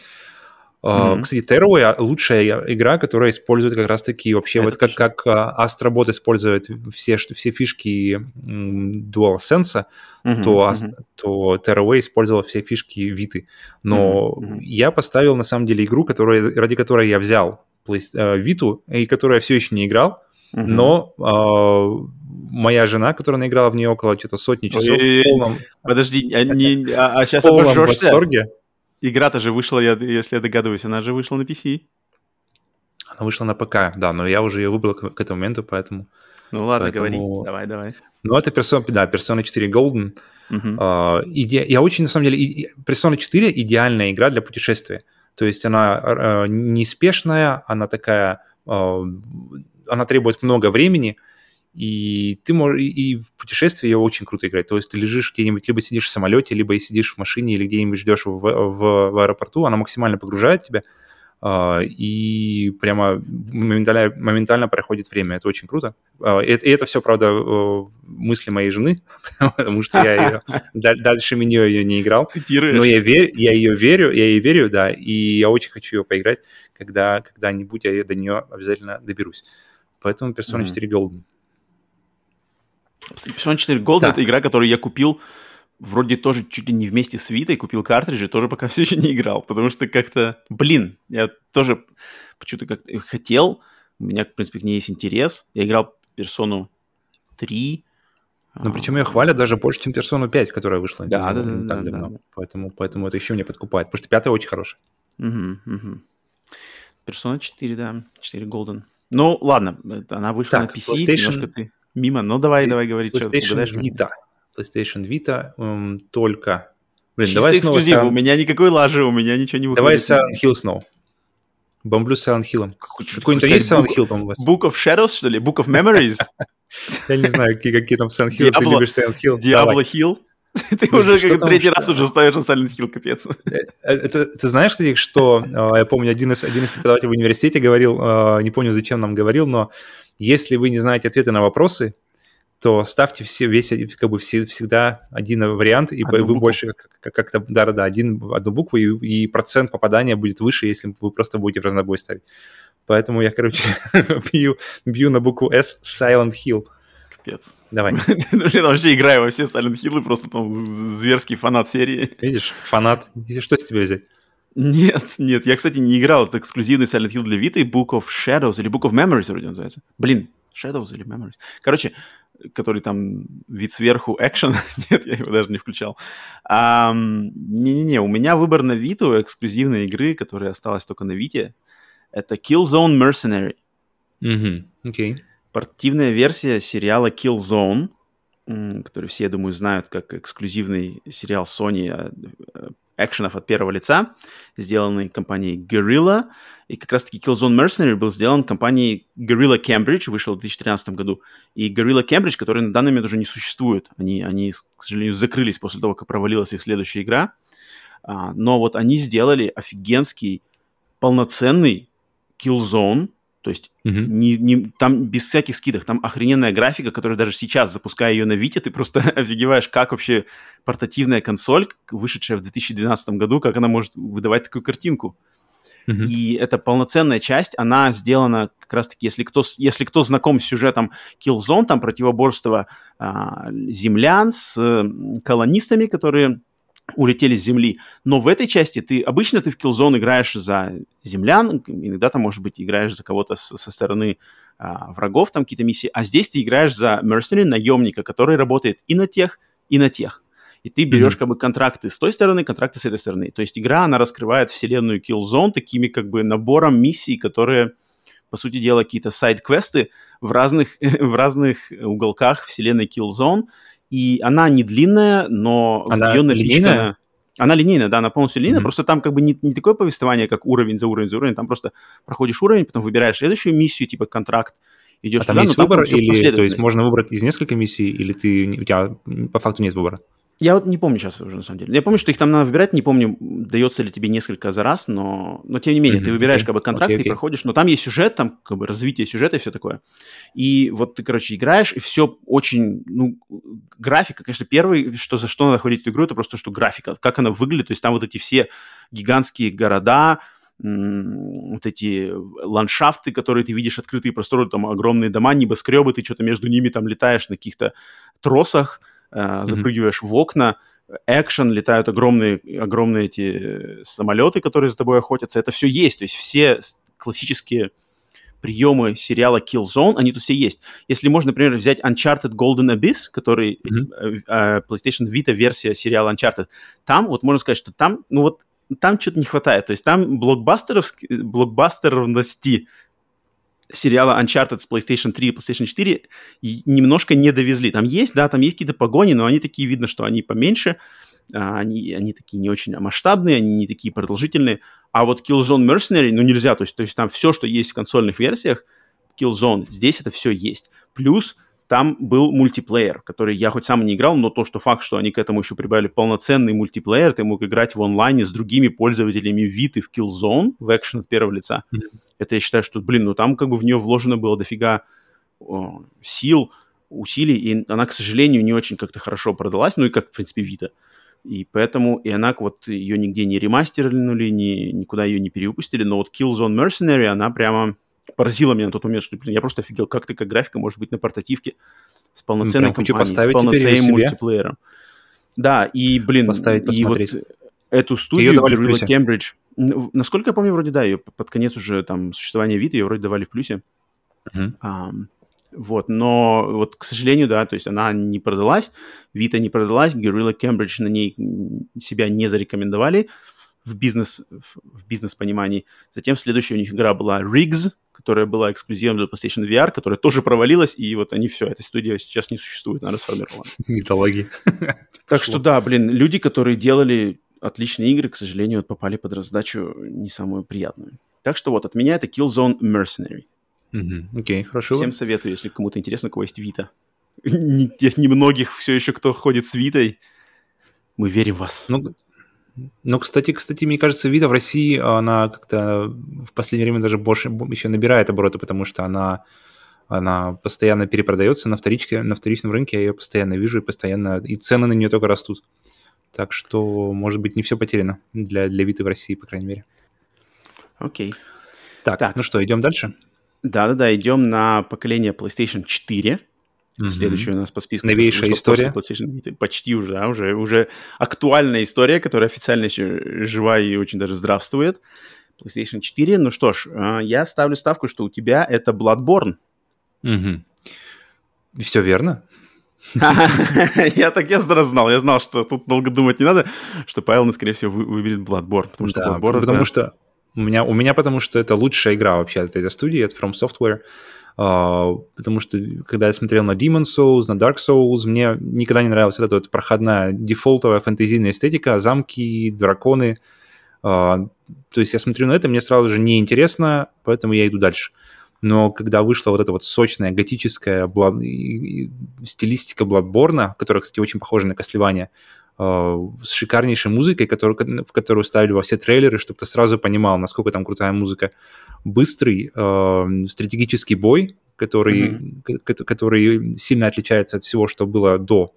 Uh, mm-hmm. Кстати, Tearaway лучшая игра, которая использует как раз-таки вообще Это вот как, как Astrobot использует все, все фишки DualSense, mm-hmm. то, mm-hmm. то Tearaway использовал все фишки Виты. Но mm-hmm. я поставил на самом деле игру, которая, ради которой я взял Виту, и которую я все еще не играл, но uh, моя жена, которая наиграла в нее около что-то сотни часов Ой, в полном... Подожди, а, не, а, а сейчас в полном восторге. Игра-то же вышла, я, если я догадываюсь, она же вышла на PC. Она вышла на ПК, да, но я уже ее выбрал к, к этому моменту, поэтому... Ну ладно, поэтому... говори, давай, давай. Ну, это Persona, да, Persona 4 Golden. Uh-huh. Uh, иде... Я очень, на самом деле, и... Persona 4 идеальная игра для путешествия. То есть она uh, неспешная, она такая... Uh, она требует много времени, и ты можешь, и в путешествии ее очень круто играть. То есть ты лежишь где-нибудь, либо сидишь в самолете, либо сидишь в машине, или где-нибудь ждешь в, в, в аэропорту, она максимально погружает тебя, Uh, и прямо моментально, моментально проходит время. Это очень круто. Uh, и, и это все, правда, uh, мысли моей жены, потому что я ее, дальше меня ее не играл. Цитируешь. Но я, верю, я ее верю, я ей верю, да, и я очень хочу ее поиграть, когда когда-нибудь я до нее обязательно доберусь. Поэтому Persona mm-hmm. 4 Golden. Persona 4 Gold да. это игра, которую я купил вроде тоже чуть ли не вместе с Витой, купил картриджи, тоже пока все еще не играл, потому что как-то, блин, я тоже почему-то как хотел, у меня, в принципе, к ней есть интерес. Я играл Персону 3. Ну, причем ее хвалят даже больше, чем Персону 5, которая вышла. Да, да, да, да, да, да. Поэтому, поэтому это еще мне подкупает, потому что пятая очень хорошая. Угу, угу. Персона 4, да, 4 Golden. Ну, ладно, она вышла так, на PC, PlayStation... немножко ты Мимо, ну давай, давай говори, PlayStation что Vita. PlayStation Vita эм, только Блин, Чисто давай эксклюзив, снова... у меня никакой лажи, у меня ничего не выходит. Давай Silent Hill снова. Бомблю с Silent Hill. Какой-нибудь есть Silent Hill там у вас? Book of Shadows, что ли? Book of Memories? Я не знаю, какие там Silent Hill, ты любишь Silent Hill. Diablo Hill? Ты уже как третий раз уже ставишь на Silent Hill, капец. Э, это, ты знаешь, кстати, что, э, я помню, один из, преподавателей в университете говорил, э, не помню, зачем нам говорил, но если вы не знаете ответы на вопросы, то ставьте все, весь, как бы все, всегда один вариант, и одну вы букву. больше как- как-то, да-да-да, один, одну букву, и, и процент попадания будет выше, если вы просто будете в разнобой ставить. Поэтому я, короче, бью, бью на букву S Silent Hill. Капец. Давай. Блин, вообще играю во все Silent Hill, просто там зверский фанат серии. Видишь, фанат. Что с тебя взять? Нет, нет, я, кстати, не играл. Это эксклюзивный Silent Hill для Vita и Book of Shadows, или Book of Memories вроде называется. Блин, Shadows или Memories. Короче, который там вид сверху экшен. Нет, я его даже не включал. Не-не-не, у меня выбор на Виту эксклюзивной игры, которая осталась только на Вите. Это Killzone Mercenary. Угу, окей. Портативная версия сериала Killzone, который все, я думаю, знают как эксклюзивный сериал Sony а, э, экшенов от первого лица, сделанный компанией Guerrilla. И как раз-таки Killzone Mercenary был сделан компанией Guerrilla Cambridge, вышел в 2013 году. И Guerrilla Cambridge, который на данный момент уже не существует. Они, они, к сожалению, закрылись после того, как провалилась их следующая игра. А, но вот они сделали офигенский, полноценный Killzone, то есть uh-huh. не, не, там без всяких скидок, там охрененная графика, которая даже сейчас, запуская ее на Вите, ты просто офигеваешь, как вообще портативная консоль, вышедшая в 2012 году, как она может выдавать такую картинку. Uh-huh. И это полноценная часть, она сделана как раз-таки, если кто, если кто знаком с сюжетом Killzone, там противоборство а, землян с колонистами, которые улетели с Земли. Но в этой части ты обычно ты в Killzone играешь за землян, иногда там, может быть, играешь за кого-то со, со стороны а, врагов, там какие-то миссии, а здесь ты играешь за mercenary, наемника, который работает и на тех, и на тех. И ты берешь mm-hmm. как бы контракты с той стороны, контракты с этой стороны. То есть игра, она раскрывает вселенную Killzone такими как бы набором миссий, которые, по сути дела, какие-то сайд-квесты в разных, в разных уголках вселенной Killzone, и она не длинная, но она ее линейная? Она линейная, да, она полностью линейная, mm-hmm. просто там как бы не, не такое повествование, как уровень за уровень за уровень, там просто проходишь уровень, потом выбираешь следующую миссию, типа контракт, идешь а туда, там есть выбор, или, то есть можно выбрать из нескольких миссий, или ты, у тебя по факту нет выбора? Я вот не помню сейчас уже, на самом деле. Я помню, что их там надо выбирать, не помню, дается ли тебе несколько за раз, но, но тем не менее, mm-hmm. ты выбираешь okay. как бы контракт okay, okay. и проходишь, но там есть сюжет, там как бы развитие сюжета и все такое. И вот ты, короче, играешь, и все очень, ну, графика, конечно, первый, что за что надо ходить в игру, это просто, что графика, как она выглядит, то есть там вот эти все гигантские города, вот эти ландшафты, которые ты видишь, открытые просторы, там огромные дома, небоскребы, ты что-то между ними там летаешь на каких-то тросах, э, запрыгиваешь mm-hmm. в окна, экшен, летают огромные, огромные эти самолеты, которые за тобой охотятся. Это все есть. То есть все классические приемы сериала Killzone, они тут все есть. Если можно, например, взять Uncharted Golden Abyss, который mm-hmm. э, PlayStation Vita версия сериала Uncharted, там вот можно сказать, что там, ну вот, там что-то не хватает. То есть там блокбастеровности сериала Uncharted с PlayStation 3 и PlayStation 4 немножко не довезли. Там есть, да, там есть какие-то погони, но они такие, видно, что они поменьше, а, они, они такие не очень масштабные, они не такие продолжительные. А вот Killzone Mercenary, ну, нельзя, то есть, то есть там все, что есть в консольных версиях, Killzone, здесь это все есть. Плюс там был мультиплеер, который я хоть сам не играл, но то, что факт, что они к этому еще прибавили полноценный мультиплеер, ты мог играть в онлайне с другими пользователями Vita в Killzone, в экшен от первого лица. Mm-hmm. Это я считаю, что, блин, ну там как бы в нее вложено было дофига о, сил, усилий, и она, к сожалению, не очень как-то хорошо продалась, ну и как, в принципе, Vita. И поэтому, и она вот ее нигде не ремастернули, ни, никуда ее не перевыпустили, но вот Killzone Mercenary, она прямо поразило меня на тот момент, что блин, я просто офигел, как такая графика может быть на портативке с полноценной ну, компанией, с полноценным мультиплеером. Да, и, блин, поставить, и вот эту студию Gorilla Cambridge, насколько я помню, вроде да, ее под конец уже там существования вида ее вроде давали в плюсе. Uh-huh. Um, вот, но вот, к сожалению, да, то есть она не продалась, Vita не продалась, Gorilla Cambridge на ней себя не зарекомендовали в бизнес, в бизнес-понимании. Затем следующая у них игра была Riggs, которая была эксклюзивом для PlayStation VR, которая тоже провалилась, и вот они все, эта студия сейчас не существует, она расформирована. Митология. Так что да, блин, люди, которые делали отличные игры, к сожалению, попали под раздачу не самую приятную. Так что вот, от меня это Killzone Mercenary. Окей, хорошо. Всем советую, если кому-то интересно, у кого есть Вита. Тех немногих все еще, кто ходит с Витой, мы верим в вас. Ну, ну, кстати, кстати, мне кажется, Вита в России, она как-то в последнее время даже больше еще набирает обороты, потому что она, она постоянно перепродается на вторичке, на вторичном рынке, я ее постоянно вижу и постоянно, и цены на нее только растут. Так что, может быть, не все потеряно для, для Виты в России, по крайней мере. Окей. Так, так, ну что, идем дальше? Да-да-да, идем на поколение PlayStation 4. Mm-hmm. Следующая у нас по списку. Новейшая история. Почти уже, да, уже, уже актуальная история, которая официально еще жива и очень даже здравствует. PlayStation 4. Ну что ж, а, я ставлю ставку, что у тебя это Bloodborne. Угу. Все верно. Я так я сразу знал. Я знал, что тут долго думать не надо, что Павел, скорее всего, выберет Bloodborne. Потому что Bloodborne... Потому что у меня, у меня потому что это лучшая игра вообще от этой студии, от From Software. Uh, потому что когда я смотрел на Demon Souls, на Dark Souls, мне никогда не нравилась эта вот проходная дефолтовая фэнтезийная эстетика, замки, драконы. Uh, то есть я смотрю на это, мне сразу же неинтересно, поэтому я иду дальше. Но когда вышла вот эта вот сочная готическая блад... стилистика Bloodborne, которая, кстати, очень похожа на Кослевание, с шикарнейшей музыкой, которую, в которую ставили во все трейлеры, чтобы ты сразу понимал, насколько там крутая музыка. Быстрый э, стратегический бой, который, mm-hmm. который сильно отличается от всего, что было до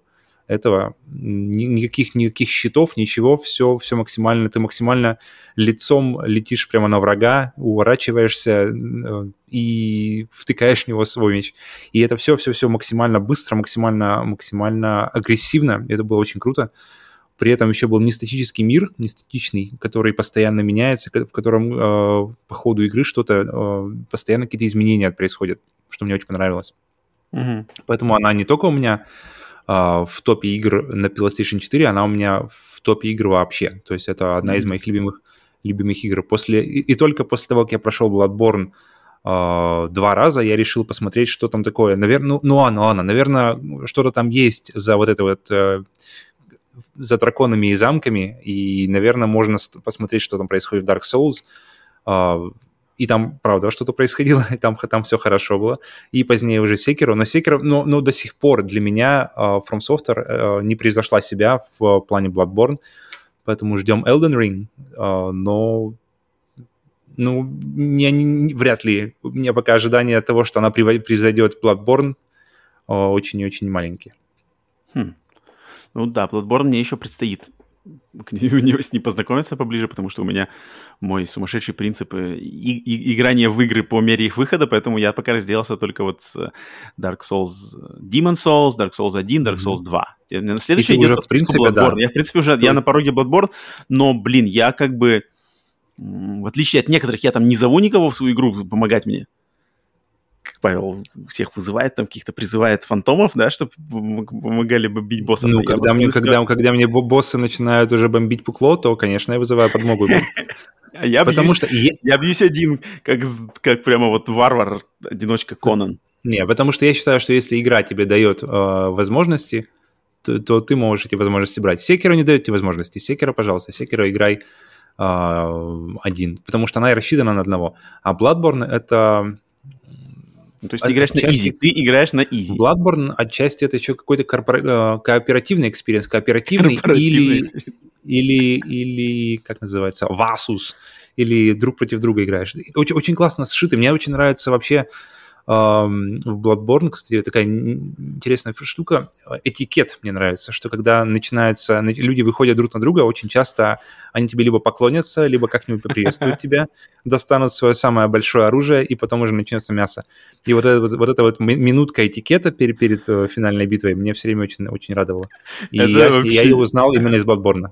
этого никаких, никаких щитов, ничего, все, все максимально, ты максимально лицом летишь прямо на врага, уворачиваешься э, и втыкаешь в него свой меч. И это все, все, все максимально быстро, максимально, максимально агрессивно. Это было очень круто. При этом еще был нестатический мир, нестатичный, который постоянно меняется, в котором э, по ходу игры что-то, э, постоянно какие-то изменения происходят, что мне очень понравилось. Mm-hmm. Поэтому она не только у меня в топе игр на PlayStation 4, она у меня в топе игр вообще. То есть это одна mm-hmm. из моих любимых, любимых игр. После, и, и только после того, как я прошел Bloodborne Uh, два раза я решил посмотреть, что там такое. Наверное, ну, ну ладно, ладно, наверное, что-то там есть за вот это вот uh, за драконами и замками, и, наверное, можно посмотреть, что там происходит в Dark Souls. Uh, и там, правда, что-то происходило, и там, там все хорошо было. И позднее уже Секеру, но Секеру, но, но до сих пор для меня uh, From Software uh, не превзошла себя в плане Bloodborne, поэтому ждем Elden Ring, uh, но ну, не, не, вряд ли. У меня пока ожидание того, что она превзойдет Bloodborne, очень и очень маленькие. Хм. Ну да, Bloodborne мне еще предстоит к нему с ней познакомиться поближе, потому что у меня мой сумасшедший принцип и, и, играния в игры по мере их выхода, поэтому я пока разделался только вот с Dark Souls, Demon Souls, Dark Souls 1, Dark Souls 2. На следующий идет уже, в принципе, Bloodborne. Да. Я, в принципе, уже я на пороге Bloodborne, но, блин, я как бы, в отличие от некоторых, я там не зову никого в свою игру помогать мне Павел всех вызывает, там каких-то призывает фантомов, да, чтобы помогали бомбить босса. Ну, когда мне, когда, когда мне боссы начинают уже бомбить пукло, то, конечно, я вызываю подмогу. А я Потому что... Я бьюсь один, как, как прямо вот варвар, одиночка Конан. Не, потому что я считаю, что если игра тебе дает э, возможности, то, то ты можешь эти возможности брать. Sekiro не дает тебе возможности. Sekiro, пожалуйста, Sekiro играй э, один, потому что она и рассчитана на одного. А Bloodborne — это ну, то есть ты играешь отчасти... на easy, ты играешь на easy. Bloodborne отчасти это еще какой-то корпора... Э, кооперативный experience, кооперативный или, или, или, как называется, versus, или друг против друга играешь. Очень, очень классно сшито. Мне очень нравится вообще в Bloodborne, кстати, такая интересная штука. Этикет мне нравится, что когда начинается, люди выходят друг на друга, очень часто они тебе либо поклонятся, либо как-нибудь поприветствуют тебя, достанут свое самое большое оружие, и потом уже начнется мясо. И вот эта вот, вот, эта вот минутка этикета перед, перед э, финальной битвой мне все время очень, очень радовала. И я, вообще... я ее узнал именно из Bloodborne.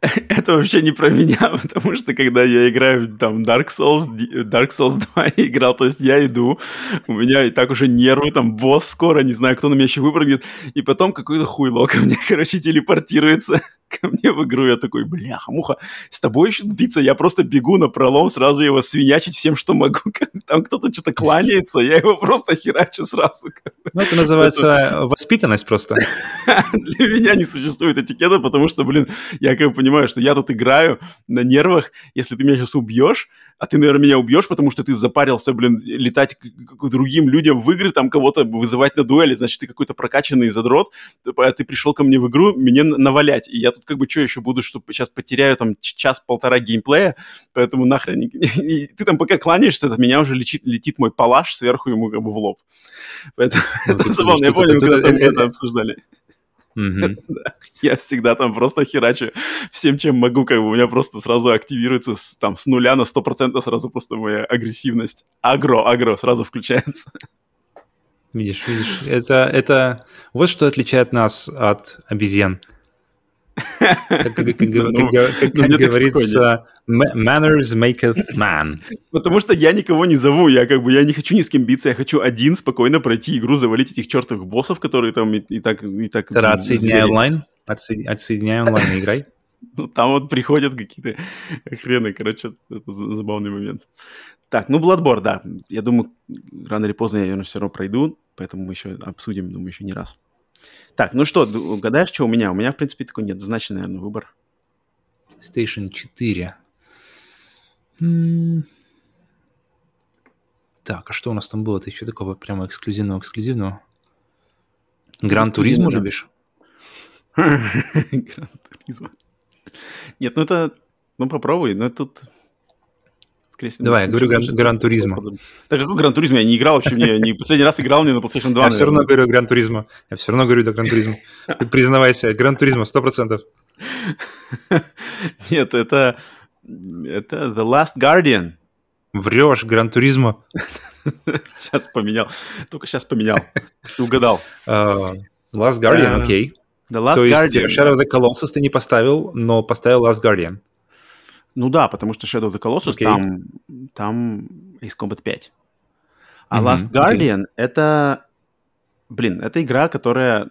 это вообще не про меня, потому что когда я играю там Dark Souls, Dark Souls 2 играл, то есть я иду, у меня и так уже нервы, там босс скоро, не знаю, кто на меня еще выпрыгнет, и потом какой-то хуйло ко мне, короче, телепортируется. ко мне в игру, я такой, бляха, муха, с тобой еще биться, я просто бегу на пролом, сразу его свинячить всем, что могу. Там кто-то что-то кланяется, я его просто херачу сразу. Ну, это называется воспитанность просто. Для меня не существует этикета, потому что, блин, я как бы понимаю, что я тут играю на нервах, если ты меня сейчас убьешь, а ты, наверное, меня убьешь, потому что ты запарился, блин, летать к, другим людям в игры, там кого-то вызывать на дуэли, значит, ты какой-то прокачанный задрот, а ты пришел ко мне в игру мне навалять, и я тут как бы что еще буду, что сейчас потеряю там час-полтора геймплея, поэтому нахрен, и ты там пока кланяешься, от меня уже летит, летит мой палаш сверху ему как бы в лоб. Поэтому ну, это забавно, я понял, когда там это обсуждали. Я всегда там просто херачу всем, чем могу, как бы у меня просто сразу активируется там с нуля на сто процентов сразу просто моя агрессивность. Агро, агро сразу включается. Видишь, видишь, это, это вот что отличает нас от обезьян. Как, говорится, manners maketh man. Потому что я никого не зову, я как бы, я не хочу ни с кем биться, я хочу один спокойно пройти игру, завалить этих чертовых боссов, которые там и, и так... И так Тогда отсоединяй онлайн, отсоединяй онлайн играй. Ну, там вот приходят какие-то хрены, короче, это забавный момент. Так, ну, Bloodborne, да. Я думаю, рано или поздно я, наверное, все равно пройду, поэтому мы еще обсудим, думаю, еще не раз. Так, ну что, угадаешь, что у меня? У меня, в принципе, такой неоднозначный, наверное, выбор. PlayStation 4. М-м. Так, а что у нас там было-то еще такого прямо эксклюзивного-эксклюзивного? Гран Туризму любишь? Гран Туризма. Нет, ну это... Ну попробуй, но тут скорее всего. Давай, я говорю Гран, Гран Туризма. Так какой Гран Туризма? Я не играл вообще, мне не последний раз играл мне на PlayStation 2. Я все равно говорю Гран Туризма. Я все равно говорю до Гран Туризма. Признавайся, Гран Туризма, сто процентов. Нет, это... Это The Last Guardian. Врешь, Гран Туризма. Сейчас поменял. Только сейчас поменял. Ты угадал. Uh, Last Guardian, окей. Okay. The Last То Guardian. есть Shadow of the Colossus ты не поставил, но поставил Last Guardian. Ну да, потому что Shadow of the Colossus okay. там, там Ace Combat 5. А mm-hmm. Last Guardian okay. это, блин, это игра, которая,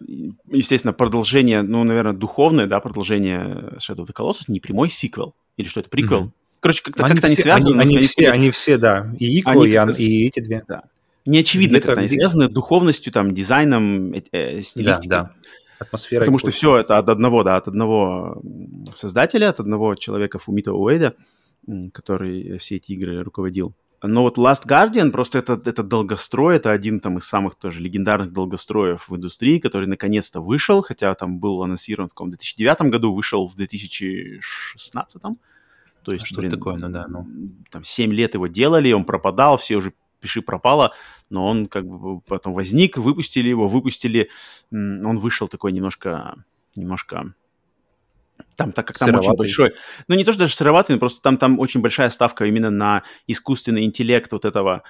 естественно, продолжение, ну, наверное, духовное, да, продолжение Shadow of the Colossus, не прямой сиквел. Или что это, приквел? Mm-hmm. Короче, как-то, они, как-то все, они связаны. Они, они, все, они все, да, и Ико, и, и эти две. Да. Не очевидно, как они связаны духовностью, там, дизайном, э, э, стилистикой. Да, да атмосфера. Потому что все это от одного, да, от одного создателя, от одного человека Фумита Уэйда, который все эти игры руководил. Но вот Last Guardian просто это, это долгострой, это один там из самых тоже легендарных долгостроев в индустрии, который наконец-то вышел, хотя там был анонсирован в 2009 году, вышел в 2016. То есть, а что блин, такое, ну да, ну. Там 7 лет его делали, он пропадал, все уже пиши пропало, но он как бы потом возник, выпустили его, выпустили, он вышел такой немножко, немножко там, так как там сыроватый. очень большой... Ну, не то, что даже сыроватый, но просто там, там очень большая ставка именно на искусственный интеллект вот этого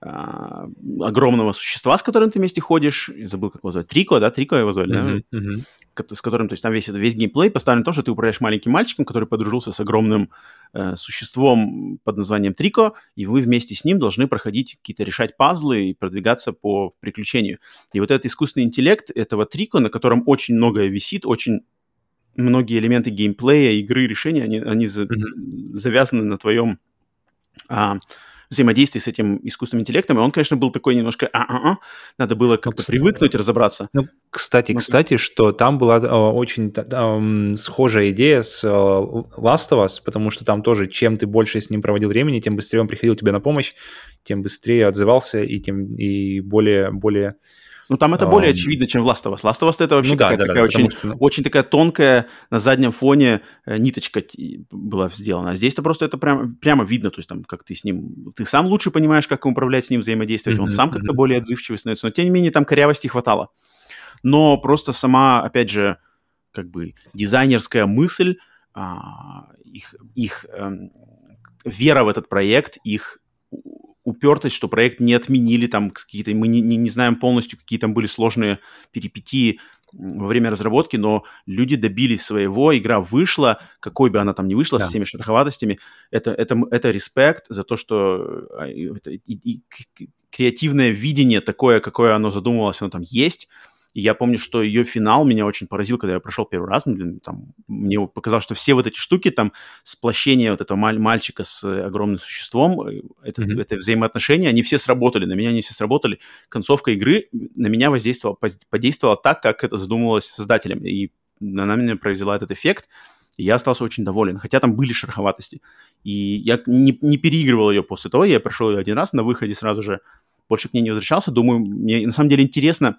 а, огромного существа, с которым ты вместе ходишь. Я забыл, как его звать. Трико, да? Трико его звали, uh-huh, да? Uh-huh. С которым, то есть там весь, весь геймплей поставлен на то, что ты управляешь маленьким мальчиком, который подружился с огромным э, существом под названием Трико, и вы вместе с ним должны проходить какие-то, решать пазлы и продвигаться по приключению. И вот этот искусственный интеллект этого Трико, на котором очень многое висит, очень многие элементы геймплея, игры, решения, они, они uh-huh. завязаны на твоем... А, взаимодействии с этим искусственным интеллектом, и он, конечно, был такой немножко а-а-а, надо было как-то ну, привыкнуть, разобраться. Ну, кстати, ну, кстати, что там была э, очень э, схожая идея с э, Last of Us, потому что там тоже, чем ты больше с ним проводил времени, тем быстрее он приходил тебе на помощь, тем быстрее отзывался и тем и более, более ну, там это более um... очевидно, чем в Last of Us. Last of Us это вообще ну, такая, да, такая да, очень, что... очень такая тонкая на заднем фоне э, ниточка была сделана. А здесь-то просто это прямо, прямо видно, то есть там как ты с ним... Ты сам лучше понимаешь, как управлять с ним, взаимодействовать, mm-hmm, он сам mm-hmm. как-то более отзывчивый становится. Но, тем не менее, там корявости хватало. Но просто сама, опять же, как бы дизайнерская мысль, а, их, их э, вера в этот проект, их упертость, что проект не отменили, там какие-то, мы не, не, не знаем полностью, какие там были сложные перипетии во время разработки, но люди добились своего, игра вышла, какой бы она там ни вышла, да. со всеми шероховатостями, это, это, это респект за то, что а, это, и, и, креативное видение такое, какое оно задумывалось, оно там есть, И я помню, что ее финал меня очень поразил, когда я прошел первый раз. Блин, там, мне показалось, что все вот эти штуки, там, сплощение вот этого маль- мальчика с огромным существом, э, это, mm-hmm. это взаимоотношения, они все сработали, на меня они все сработали. Концовка игры на меня воздействовала, подействовала так, как это задумывалось создателем. И она меня произвела этот эффект. И я остался очень доволен, хотя там были шероховатости. И я не, не переигрывал ее после того, я прошел ее один раз на выходе сразу же, больше к ней не возвращался. Думаю, мне на самом деле интересно,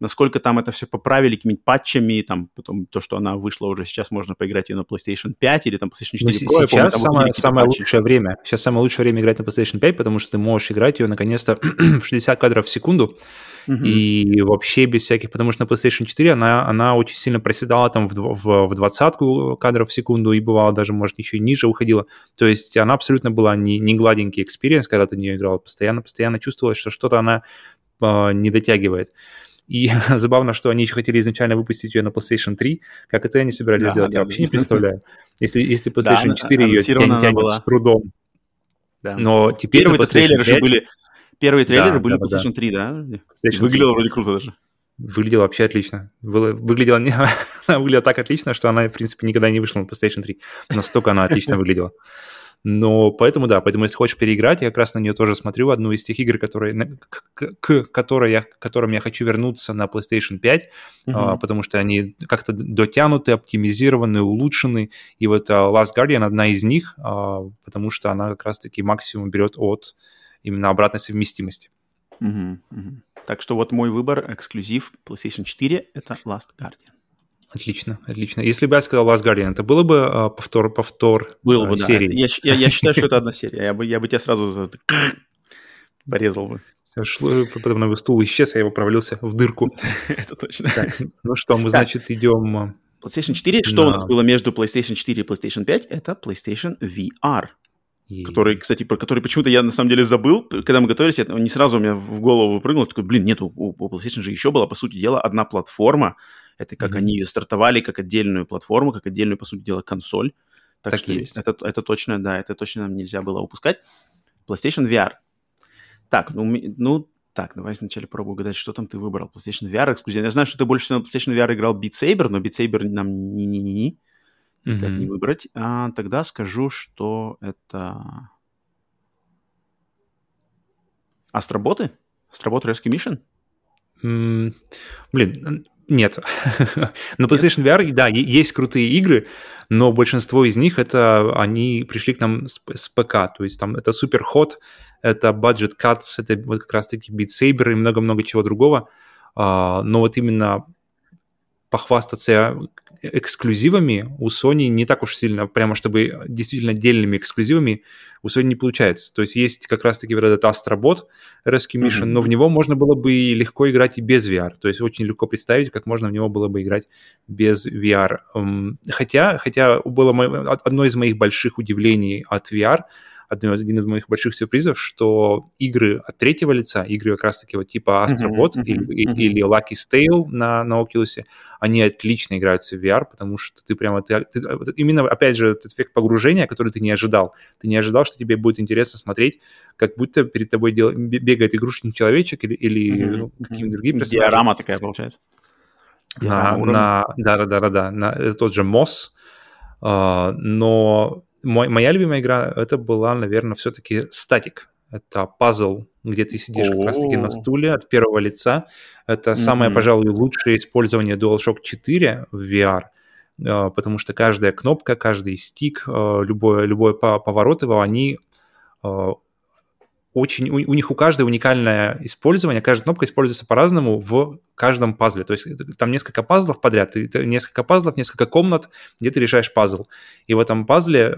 насколько там это все поправили какими-нибудь патчами, там, потом то, что она вышла уже, сейчас можно поиграть ее на PlayStation 5 или там PlayStation 4 ну, Pro. Сейчас помню, самое, самое лучшее время. Сейчас самое лучшее время играть на PlayStation 5, потому что ты можешь играть ее наконец-то в 60 кадров в секунду, Uh-huh. И вообще без всяких, потому что на PlayStation 4 она, она очень сильно проседала там в, в, в 20 кадров в секунду и бывало даже, может, еще и ниже уходила. То есть она абсолютно была не, не гладенький experience, когда ты в нее играл. Постоянно, постоянно чувствовалось, что что-то она э, не дотягивает. И забавно, что они еще хотели изначально выпустить ее на PlayStation 3. Как это они собирались да, сделать, да, я вообще да. не представляю. Если, если PlayStation да, 4 ее тянет была. с трудом. Да. Но теперь Первые трейлеры 5... же были... Первые трейлеры да, были да, PlayStation да. 3, да? PlayStation Выглядело 3. вроде круто даже. Выглядело вообще отлично. Выглядело, не, выглядела так отлично, что она, в принципе, никогда не вышла на PlayStation 3. Настолько она отлично выглядела. Но поэтому, да, поэтому если хочешь переиграть, я как раз на нее тоже смотрю, одну из тех игр, которые, к, к которой я, к которым я хочу вернуться на PlayStation 5, uh-huh. а, потому что они как-то дотянуты, оптимизированы, улучшены. И вот uh, Last Guardian одна из них, а, потому что она как раз-таки максимум берет от именно обратной совместимости. Uh-huh, uh-huh. Так что вот мой выбор, эксклюзив PlayStation 4, это Last Guardian. Отлично, отлично. Если бы я сказал Last Guardian, это было бы а, повтор, повтор было бы, серии? Да. Я, я, я считаю, что это одна серия. Я бы, я бы тебя сразу за... порезал бы. Шло, потом его стул исчез, а я его провалился в дырку. это точно. Так, ну что, мы, значит, идем... А, PlayStation 4. Что у нас было между PlayStation 4 и PlayStation 5? Это PlayStation VR. И... Который, кстати, про который почему-то я на самом деле забыл, когда мы готовились, это не сразу у меня в голову выпрыгнул, такой, блин, нет, у, у PlayStation же еще была, по сути дела, одна платформа, это как mm-hmm. они ее стартовали, как отдельную платформу, как отдельную, по сути дела, консоль. Так, так что есть. Это, это точно, да, это точно нам нельзя было упускать. PlayStation VR. Так, ну, ну так, давай сначала пробую угадать, что там ты выбрал. PlayStation VR эксклюзив. Я знаю, что ты больше всего на PlayStation VR играл Beat Saber, но Beat Saber нам не-не-не-не. Mm-hmm. Как не выбрать. А, тогда скажу, что это... Астроботы? Астроботы Rescue Mission? Mm, блин, нет. На PlayStation VR, да, есть крутые игры, но большинство из них это они пришли к нам с, с ПК, то есть там это Super Hot, это Budget Cuts, это вот как раз-таки Beat Saber и много-много чего другого. Uh, но вот именно похвастаться эксклюзивами у Sony не так уж сильно, прямо чтобы действительно отдельными эксклюзивами у Sony не получается. То есть есть как раз-таки вот этот Astrobot Rescue Mission, mm-hmm. но в него можно было бы легко играть и без VR. То есть очень легко представить, как можно в него было бы играть без VR. Хотя, хотя было одно из моих больших удивлений от VR — один из моих больших сюрпризов, что игры от третьего лица, игры как раз-таки вот типа Astrobot uh-huh, или, uh-huh. или Lucky Stale на, на Oculus, они отлично играются в VR, потому что ты прямо... Ты, ты, именно, опять же, этот эффект погружения, который ты не ожидал. Ты не ожидал, что тебе будет интересно смотреть, как будто перед тобой дел, бегает игрушечный человечек или, или uh-huh, ну, какие-то другие персонажи. Диорама такая получается. На, на, да, да, да, да, на тот же Moss, uh, но мой, моя любимая игра, это была, наверное, все-таки статик. Это пазл, где ты сидишь как раз-таки на стуле от первого лица. Это mm-hmm. самое, пожалуй, лучшее использование DualShock 4 в VR, а, потому что каждая кнопка, каждый стик, а, любой, любой поворот его, они а, очень, у, у них у каждой уникальное использование, каждая кнопка используется по-разному в каждом пазле. То есть там несколько пазлов подряд, ты, несколько пазлов, несколько комнат, где ты решаешь пазл. И в этом пазле э,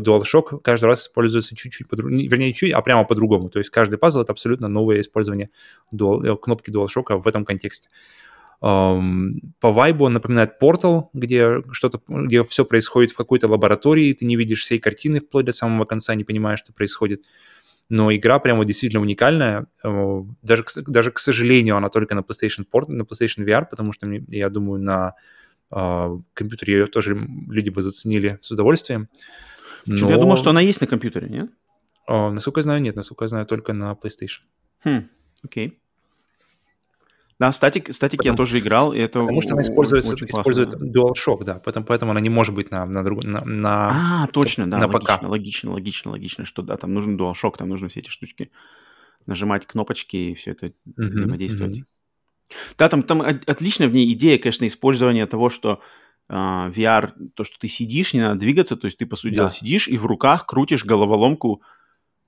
DualShock каждый раз используется чуть-чуть, по-другому, вернее, чуть, а прямо по-другому. То есть каждый пазл — это абсолютно новое использование дуал, э, кнопки DualShock в этом контексте. Um, по вайбу он напоминает Portal, где что-то, где все происходит в какой-то лаборатории, ты не видишь всей картины вплоть до самого конца, не понимаешь, что происходит. Uh, но игра прямо действительно уникальная. Э, даже, даже к сожалению, она только на PlayStation Port, на PlayStation VR, потому что, я думаю, на э, компьютере ее тоже люди бы заценили с удовольствием. Но... Я думал, что она есть на компьютере, нет? О, насколько я знаю, нет. Насколько я знаю, только на PlayStation. Хм, окей. Да, статик, статик потому, я тоже играл, и это Потому что она используется, использует DualShock, да, поэтому, поэтому она не может быть на, на, друг, на, на А, точно, да, на логично, ПК. логично, логично, логично, что да, там нужен DualShock, там нужны все эти штучки, нажимать кнопочки и все это mm-hmm, взаимодействовать. Mm-hmm. Да, там, там отличная в ней идея, конечно, использования того, что uh, а, VR, то, что ты сидишь, не надо двигаться, то есть ты, по сути да. дела, сидишь и в руках крутишь головоломку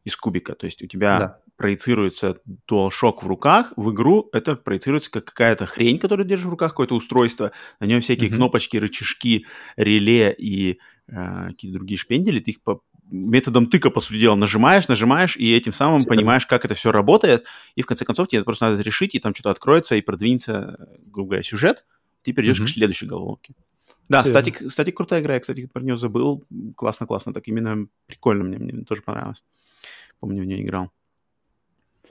из кубика, то есть у тебя да проецируется DualShock в руках, в игру это проецируется как какая-то хрень, которую держишь в руках, какое-то устройство, на нем всякие mm-hmm. кнопочки, рычажки, реле и э, какие-то другие шпендели, ты их по методом тыка, по сути дела, нажимаешь, нажимаешь, и этим самым понимаешь, как это все работает, и в конце концов тебе просто надо решить, и там что-то откроется, и продвинется, грубо говоря, сюжет, ты перейдешь mm-hmm. к следующей головоломке. Да, статик, статик крутая игра, я, кстати, про нее забыл. Классно-классно, так именно прикольно мне, мне тоже понравилось. Помню, в нее играл.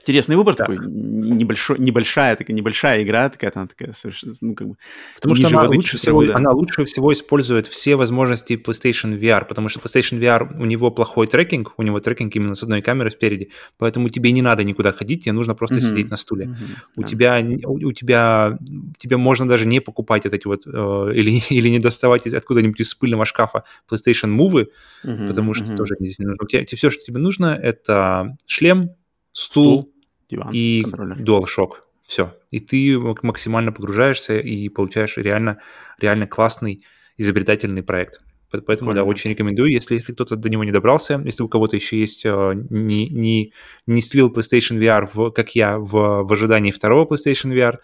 Интересный выбор так. такой, небольшой, небольшая такая небольшая игра, такая она такая совершенно, ну как бы. Потому что она лучше всего, да. она лучше всего использует все возможности PlayStation VR, потому что PlayStation VR у него плохой трекинг, у него трекинг именно с одной камерой спереди, поэтому тебе не надо никуда ходить, тебе нужно просто mm-hmm. сидеть на стуле. Mm-hmm. У да. тебя, у, у тебя, тебе можно даже не покупать вот эти вот э, или или не доставать из откуда-нибудь из пыльного шкафа PlayStation Move, mm-hmm. потому что mm-hmm. тоже здесь не нужно. У тебя, все, что тебе нужно, это шлем, стул, стул диван, и контроллер. DualShock. Все. И ты максимально погружаешься и получаешь реально, реально классный изобретательный проект. Поэтому, Прикольно. да, очень рекомендую. Если, если кто-то до него не добрался, если у кого-то еще есть э, не, не, не слил PlayStation VR, в, как я, в, в ожидании второго PlayStation VR,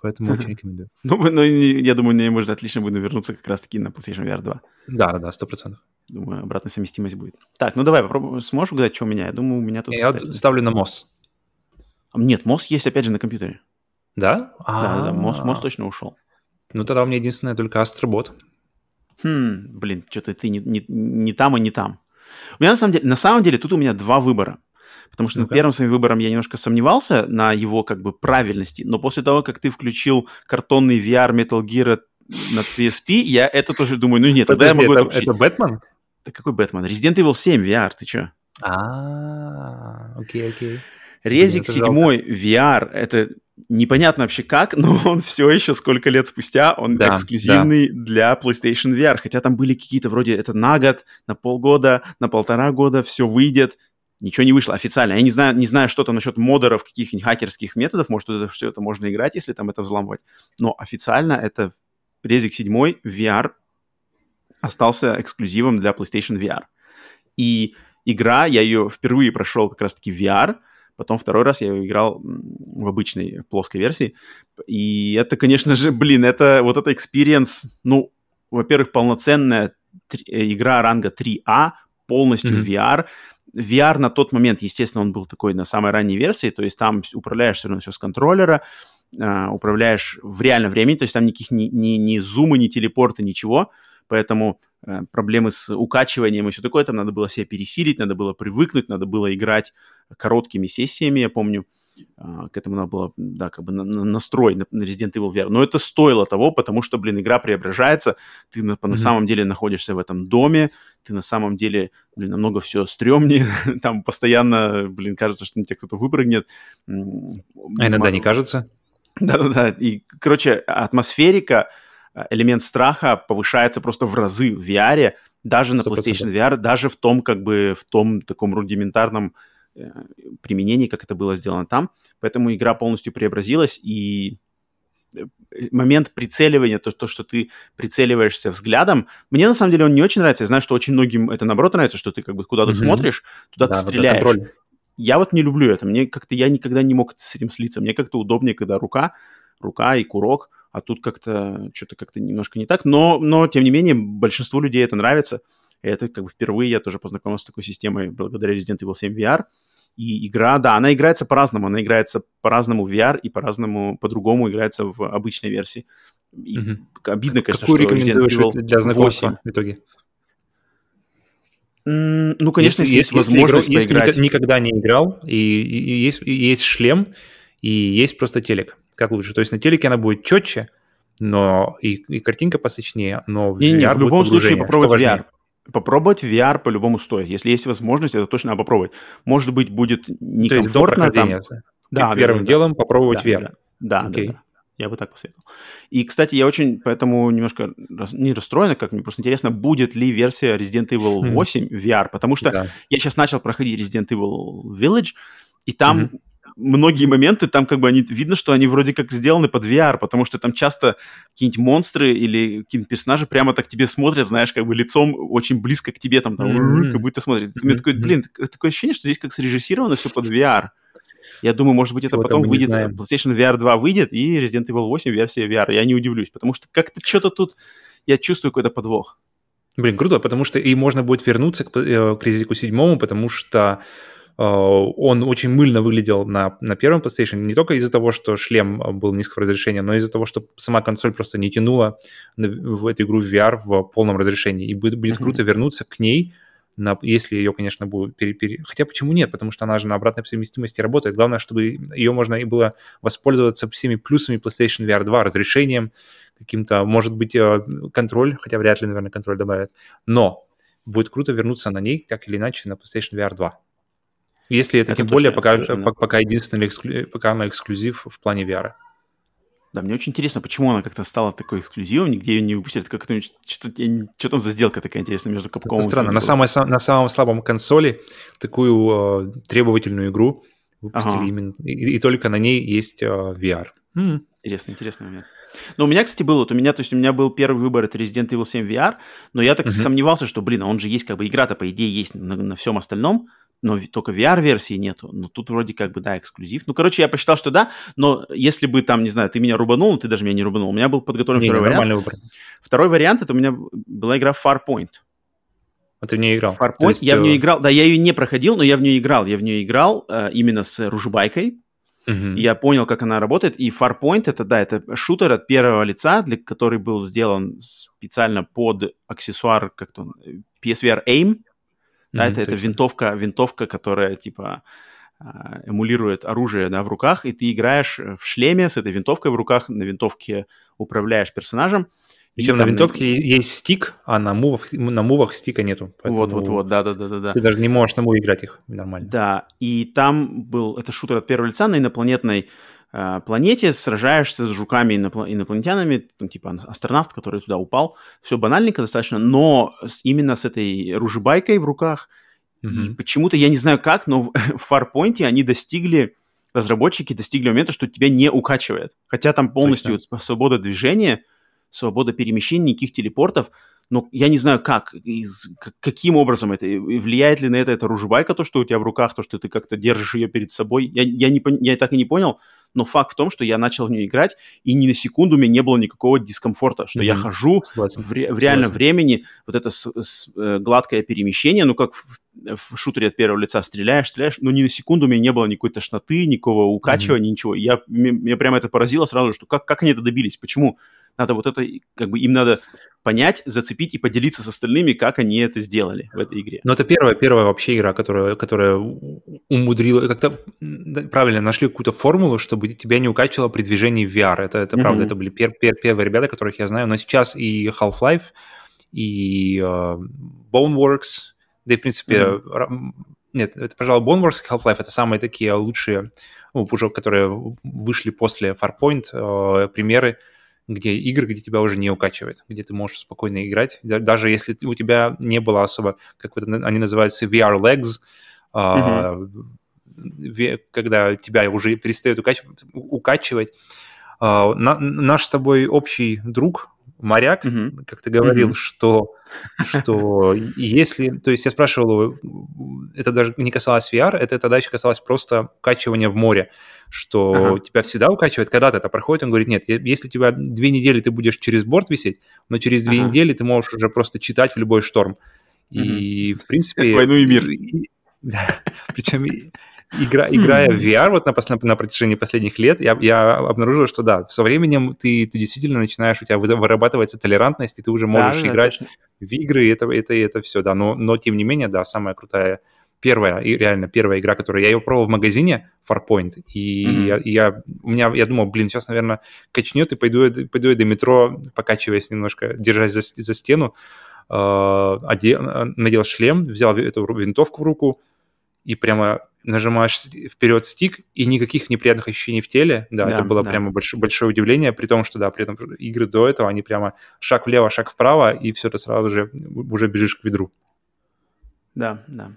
поэтому очень рекомендую. Ну, ну, я думаю, мне может отлично будет вернуться как раз-таки на PlayStation VR 2. Да, да, да, сто процентов. Думаю, обратная совместимость будет. Так, ну давай попробуем. Сможешь угадать, что у меня? Я думаю, у меня тут... Я кстати... ставлю на MOS. Нет, мозг есть опять же на компьютере. Да? Да, да, мозг, мозг точно ушел. Ну тогда у меня единственное только Астробот. Хм, блин, что-то ты не, не, не там и не там. У меня на самом деле, на самом деле тут у меня два выбора. Потому что ну первым своим выбором я немножко сомневался на его как бы правильности, но после того, как ты включил картонный VR Metal Gear на PSP, я это тоже думаю, ну нет, тогда я могу это, это Бэтмен? Да какой Бэтмен? Resident Evil 7 VR, ты чё? А, окей, окей. Резик 7 VR, это непонятно вообще как, но он все еще сколько лет спустя, он да, эксклюзивный да. для PlayStation VR. Хотя там были какие-то вроде это на год, на полгода, на полтора года, все выйдет. Ничего не вышло официально. Я не знаю, не знаю, что там насчет модеров, каких-нибудь хакерских методов. Может, это, все это можно играть, если там это взламывать. Но официально это Резик 7 VR остался эксклюзивом для PlayStation VR. И игра, я ее впервые прошел как раз-таки VR – Потом второй раз я играл в обычной плоской версии. И это, конечно же, блин, это вот это experience, ну, во-первых, полноценная э, игра ранга 3А, полностью mm-hmm. VR. VR на тот момент, естественно, он был такой на самой ранней версии, то есть там управляешь все равно все с контроллера, э, управляешь в реальном времени, то есть там никаких ни, ни, ни зума, ни телепорта, ничего, поэтому проблемы с укачиванием и все такое, там надо было себя пересилить, надо было привыкнуть, надо было играть короткими сессиями, я помню, а, к этому надо было, да, как бы на, на настрой на, Resident Evil VR. Но это стоило того, потому что, блин, игра преображается, ты на, mm-hmm. на самом деле находишься в этом доме, ты на самом деле, блин, намного все стрёмнее, там постоянно, блин, кажется, что на тебя кто-то выпрыгнет. А иногда не кажется? Да-да-да, и, короче, атмосферика, элемент страха повышается просто в разы в VR, даже на PlayStation VR, даже в том, как бы, в том таком рудиментарном Э, применении, как это было сделано там. Поэтому игра полностью преобразилась, и э, момент прицеливания, то, то, что ты прицеливаешься взглядом, мне на самом деле он не очень нравится. Я знаю, что очень многим это наоборот нравится, что ты как бы куда-то mm-hmm. смотришь, туда да, ты стреляешь. Вот я вот не люблю это. Мне как-то я никогда не мог с этим слиться. Мне как-то удобнее, когда рука, рука и курок, а тут как-то что-то как-то немножко не так. Но, но тем не менее большинству людей это нравится. И это как бы впервые я тоже познакомился с такой системой благодаря Resident Evil 7 VR. И игра, да, она играется по-разному. Она играется по-разному в VR и по-разному, по-другому играется в обычной версии. И угу. Обидно, конечно, Какую что рекомендуешь Evil для знакомства 8. в итоге? Mm, ну, конечно, если, есть если возможность играл, поиграть. Если никогда не играл, и, и, и, есть, и есть шлем, и есть просто телек. Как лучше? То есть на телеке она будет четче, но и, и картинка посочнее, но в не, VR не, в любом случае попробовать VR попробовать VR по-любому стоит. Если есть возможность, это точно надо попробовать. Может быть, будет некомфортно. То есть там... Да, первым да, делом попробовать да, VR. Да. Да, okay. да, да. Я бы так посоветовал. И, кстати, я очень поэтому немножко не расстроен, как мне просто интересно, будет ли версия Resident Evil 8 VR, потому что да. я сейчас начал проходить Resident Evil Village, и там mm-hmm. Многие моменты, там как бы они, видно, что они вроде как сделаны под VR, потому что там часто какие-нибудь монстры или какие-нибудь персонажи прямо так тебе смотрят, знаешь, как бы лицом очень близко к тебе, там, там mm-hmm. как будто смотрят. Mm-hmm. Мне такой, блин, такое ощущение, что здесь как срежиссировано все под VR. Я думаю, может быть, это потом выйдет, PlayStation VR 2 выйдет, и Resident Evil 8 версия VR. Я не удивлюсь, потому что как-то что-то тут, я чувствую какой-то подвох. Блин, круто, потому что и можно будет вернуться к, э, к Резику 7, потому что он очень мыльно выглядел на, на первом PlayStation, не только из-за того, что шлем был низкого разрешения, но из-за того, что сама консоль просто не тянула в эту игру в VR в полном разрешении. И будет, будет mm-hmm. круто вернуться к ней, на, если ее, конечно, будут пере, пере... Хотя почему нет? Потому что она же на обратной совместимости работает. Главное, чтобы ее можно и было воспользоваться всеми плюсами PlayStation VR 2, разрешением каким-то, может быть, э, контроль, хотя вряд ли, наверное, контроль добавят. Но будет круто вернуться на ней, так или иначе, на PlayStation VR 2. Если это, это тем более пока, пока единственный, пока она эксклюзив в плане VR. Да, мне очень интересно, почему она как-то стала такой эксклюзивом, нигде ее не выпустили. Как -то, что, что там за сделка такая интересная между Capcom Это странно. На, самой, на самом слабом консоли такую э, требовательную игру выпустили ага. именно... И, и только на ней есть э, VR. М-м. Интересно, интересный момент. Но у меня, кстати, был, вот у меня, то есть у меня был первый выбор, это Resident Evil 7 VR, но я так uh-huh. сомневался, что, блин, а он же есть, как бы игра-то, по идее, есть на, на всем остальном, но только VR-версии нету. Но тут вроде как бы, да, эксклюзив. Ну, короче, я посчитал, что да, но если бы там, не знаю, ты меня рубанул, ты даже меня не рубанул, у меня был подготовлен не, второй не, вариант. Выбор. Второй вариант, это у меня была игра Farpoint. А ты в нее играл? Farpoint, есть, я в нее играл, да, я ее не проходил, но я в нее играл. Я в нее играл э, именно с ружбайкой. Uh-huh. Я понял, как она работает. И Farpoint это, да, это шутер от первого лица, для который был сделан специально под аксессуар, как-то PSVR AIM. Да, mm-hmm, это, это винтовка, винтовка, которая типа а, эмулирует оружие да, в руках, и ты играешь в шлеме с этой винтовкой в руках, на винтовке управляешь персонажем. Причем на винтовке на... есть стик, а на мувах, на мувах стика нету. Вот-вот-вот, да-да-да. Ты даже не можешь на муве играть их нормально. Да, и там был, это шутер от первого лица на инопланетной Э, планете, сражаешься с жуками инопл- инопланетянами, там, типа астронавт, который туда упал. Все банальненько достаточно, но именно с этой ружебайкой в руках, mm-hmm. почему-то, я не знаю как, но в, в Farpoint они достигли, разработчики достигли момента, что тебя не укачивает. Хотя там полностью Точно. свобода движения, свобода перемещения, никаких телепортов, но я не знаю как, из, каким образом это, влияет ли на это эта ружебайка, то, что у тебя в руках, то, что ты как-то держишь ее перед собой. Я, я, не, я так и не понял, но факт в том, что я начал в нее играть, и ни на секунду у меня не было никакого дискомфорта, что mm-hmm. я хожу Согласен. в, ре, в реальном Согласен. времени, вот это с, с, э, гладкое перемещение, ну, как в, в шутере от первого лица стреляешь, стреляешь, но ни на секунду у меня не было никакой тошноты, никакого укачивания, mm-hmm. ничего. Я, меня прямо это поразило сразу, что как, как они это добились, почему? Надо вот это, как бы им надо понять, зацепить и поделиться с остальными, как они это сделали в этой игре. Ну, это первая, первая вообще игра, которая, которая умудрила, как-то правильно нашли какую-то формулу, чтобы тебя не укачивало при движении в VR. Это, это mm-hmm. правда, это были пер, пер, первые ребята, которых я знаю, но сейчас и Half-Life, и uh, Boneworks, да и, в принципе, mm-hmm. нет, это, пожалуй, Boneworks и Half-Life это самые такие лучшие, ну, уже которые вышли после Farpoint, uh, примеры где игры, где тебя уже не укачивает, где ты можешь спокойно играть, даже если у тебя не было особо, как вот они называются, VR legs, mm-hmm. когда тебя уже перестает укачивать, укачивать. А, наш с тобой общий друг, моряк, mm-hmm. как ты говорил, mm-hmm. что, что если... То есть я спрашивал его, это даже не касалось VR, это тогда еще касалось просто укачивания в море, что ага. тебя всегда укачивает, когда-то это проходит, он говорит, нет, если тебя две недели ты будешь через борт висеть, но через две ага. недели ты можешь уже просто читать в любой шторм. И, в принципе... Войну и мир. Да, причем игра, играя в VR вот на, на, на протяжении последних лет, я, я обнаружил, что да, со временем ты, ты действительно начинаешь, у тебя вырабатывается толерантность, и ты уже можешь да, играть да, в игры, и это, это, это все, да. Но, но тем не менее, да, самая крутая, первая, и реально первая игра, которую я ее пробовал в магазине, Farpoint, и mm-hmm. я, я, у меня, я думал, блин, сейчас, наверное, качнет, и пойду, пойду я до метро, покачиваясь немножко, держась за, за стену, э, одел, надел шлем, взял эту винтовку в руку, и прямо нажимаешь вперед стик, и никаких неприятных ощущений в теле. Да, да это было да. прямо большое, большое удивление, при том, что, да, при этом игры до этого, они прямо шаг влево, шаг вправо, и все это сразу же уже бежишь к ведру. Да, да.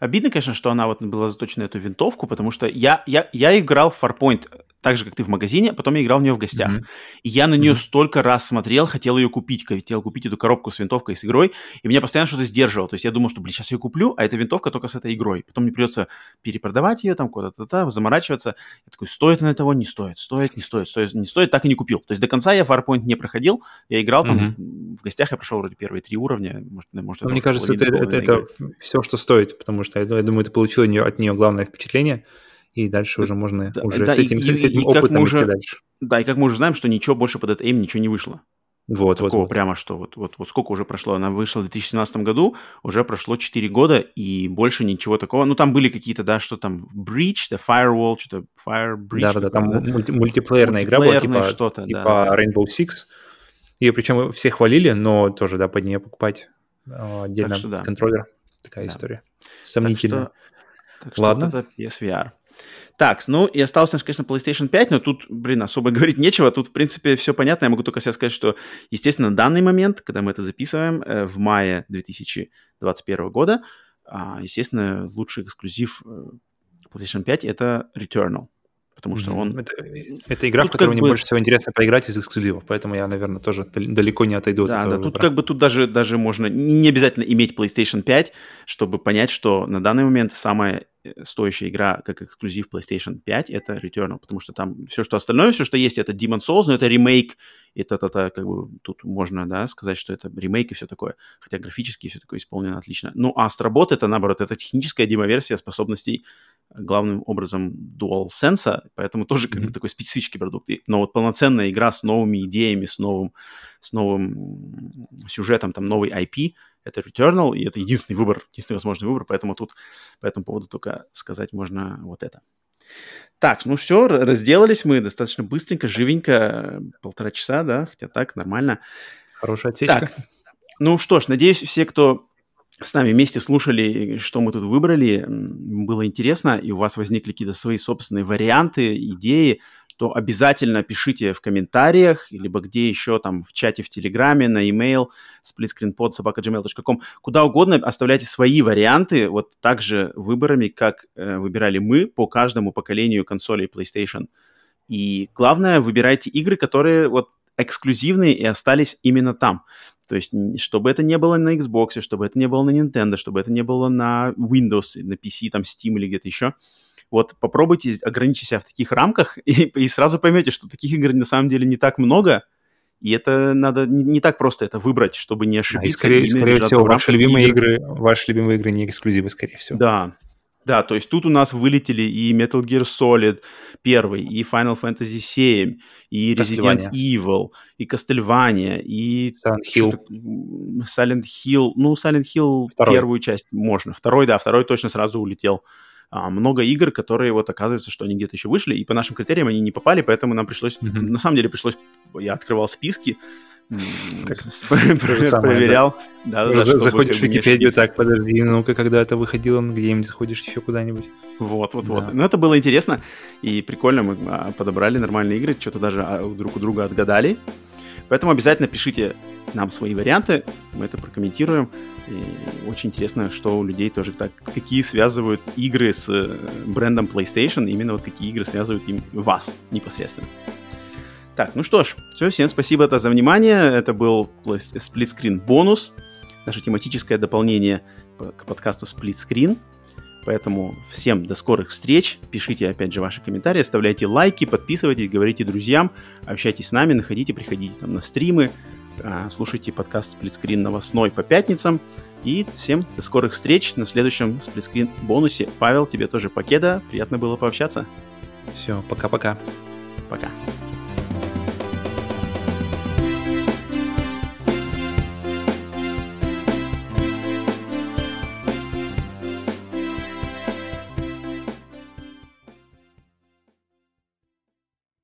Обидно, конечно, что она вот была заточена на эту винтовку, потому что я, я, я играл в Farpoint так же, как ты в магазине, а потом я играл в нее в гостях. Mm-hmm. И я на нее mm-hmm. столько раз смотрел, хотел ее купить, хотел купить эту коробку с винтовкой, с игрой, и меня постоянно что-то сдерживало. То есть я думал, что, блин, сейчас я ее куплю, а эта винтовка только с этой игрой. Потом мне придется перепродавать ее там куда-то, заморачиваться. Я такой, стоит она того, не стоит, стоит, не стоит, стоит, не стоит, так и не купил. То есть до конца я Farpoint не проходил, я играл там, mm-hmm. в гостях я прошел вроде первые три уровня. Может, может, Мне кажется, это, это, это все, что стоит, потому что я, я думаю, ты получил от нее главное впечатление – и дальше уже можно да, уже да, с этим, и, с этим и, опытом и уже, дальше. Да, и как мы уже знаем, что ничего больше под это ничего не вышло. Вот, Такого вот, вот. прямо что, вот, вот, вот сколько уже прошло? Она вышла в 2017 году, уже прошло 4 года, и больше ничего такого. Ну, там были какие-то, да, что там, Breach, да, Firewall, что-то, Fire Breach. Да-да-да, там да? Мульти- мультиплеерная игра была, типа, что-то, типа да, Rainbow Six. Ее причем все хвалили, но тоже, да, под нее покупать а, отдельно что, да. контроллер. Такая да. история. Сомнительная. Так что, так что Ладно. Вот это PSVR. Так, ну и осталось, конечно, PlayStation 5, но тут, блин, особо говорить нечего. Тут, в принципе, все понятно. Я могу только себе сказать, что, естественно, на данный момент, когда мы это записываем, э, в мае 2021 года, а, естественно, лучший эксклюзив э, PlayStation 5 — это Returnal. Потому что он... Это, это игра, в которую мне бы... больше всего интересно поиграть из эксклюзивов, поэтому я, наверное, тоже далеко не отойду да, от этого Да, тут как бы тут даже, даже можно... Не обязательно иметь PlayStation 5, чтобы понять, что на данный момент самая стоящая игра как эксклюзив PlayStation 5 это Returnal, потому что там все, что остальное, все, что есть, это Demon Souls, но это ремейк, это, это, это как бы тут можно, да, сказать, что это ремейк и все такое, хотя графически все такое исполнено отлично. Ну, а Astrobot это, наоборот, это техническая демоверсия способностей главным образом DualSense, поэтому тоже как mm-hmm. бы такой специфический продукт. Но вот полноценная игра с новыми идеями, с новым, с новым сюжетом, там новый IP — это Returnal, и это единственный выбор, единственный возможный выбор, поэтому тут по этому поводу только сказать можно вот это. Так, ну все, разделались мы достаточно быстренько, живенько, полтора часа, да, хотя так, нормально. Хорошая отсечка. Так, ну что ж, надеюсь, все, кто с нами вместе слушали, что мы тут выбрали, было интересно, и у вас возникли какие-то свои собственные варианты, идеи, то обязательно пишите в комментариях, либо где еще там в чате в Телеграме, на e-mail splitscreenpod.gmail.com, куда угодно оставляйте свои варианты, вот также выборами, как э, выбирали мы по каждому поколению консолей PlayStation. И главное, выбирайте игры, которые вот эксклюзивные и остались именно там. То есть, чтобы это не было на Xbox, чтобы это не было на Nintendo, чтобы это не было на Windows, на PC, там Steam или где-то еще. Вот попробуйте ограничить себя в таких рамках, и, и сразу поймете, что таких игр на самом деле не так много, и это надо не, не так просто это выбрать, чтобы не ошибиться. Да, и скорее, скорее всего, ваши любимые игр. игры, ваши любимые игры не эксклюзивы, скорее всего. Да, да, то есть тут у нас вылетели и Metal Gear Solid 1, и Final Fantasy 7, и Resident Evil, и Castlevania, и Silent Hill. Silent Hill. Ну, Silent Hill Второй. первую часть можно. Второй, да, второй точно сразу улетел а, много игр, которые вот оказывается, что они где-то еще вышли, и по нашим критериям они не попали, поэтому нам пришлось, mm-hmm. на самом деле пришлось, я открывал списки, проверял. Заходишь в Википедию, так, подожди, ну-ка, когда это выходило, где-нибудь заходишь еще куда-нибудь. Вот, вот, вот. Ну, это было интересно и прикольно. Мы а, подобрали нормальные игры, что-то даже а, друг у друга отгадали. Поэтому обязательно пишите нам свои варианты, мы это прокомментируем. И очень интересно, что у людей тоже так, какие связывают игры с э, брендом PlayStation, именно вот какие игры связывают им вас непосредственно. Так, ну что ж, все, всем спасибо за внимание. Это был Split Screen бонус, наше тематическое дополнение к подкасту Split Screen. Поэтому всем до скорых встреч. Пишите, опять же, ваши комментарии, оставляйте лайки, подписывайтесь, говорите друзьям, общайтесь с нами, находите, приходите там на стримы, слушайте подкаст «Сплитскрин новостной» по пятницам. И всем до скорых встреч на следующем «Сплитскрин» бонусе. Павел, тебе тоже покеда. Приятно было пообщаться. Все, пока-пока. Пока. -пока. пока.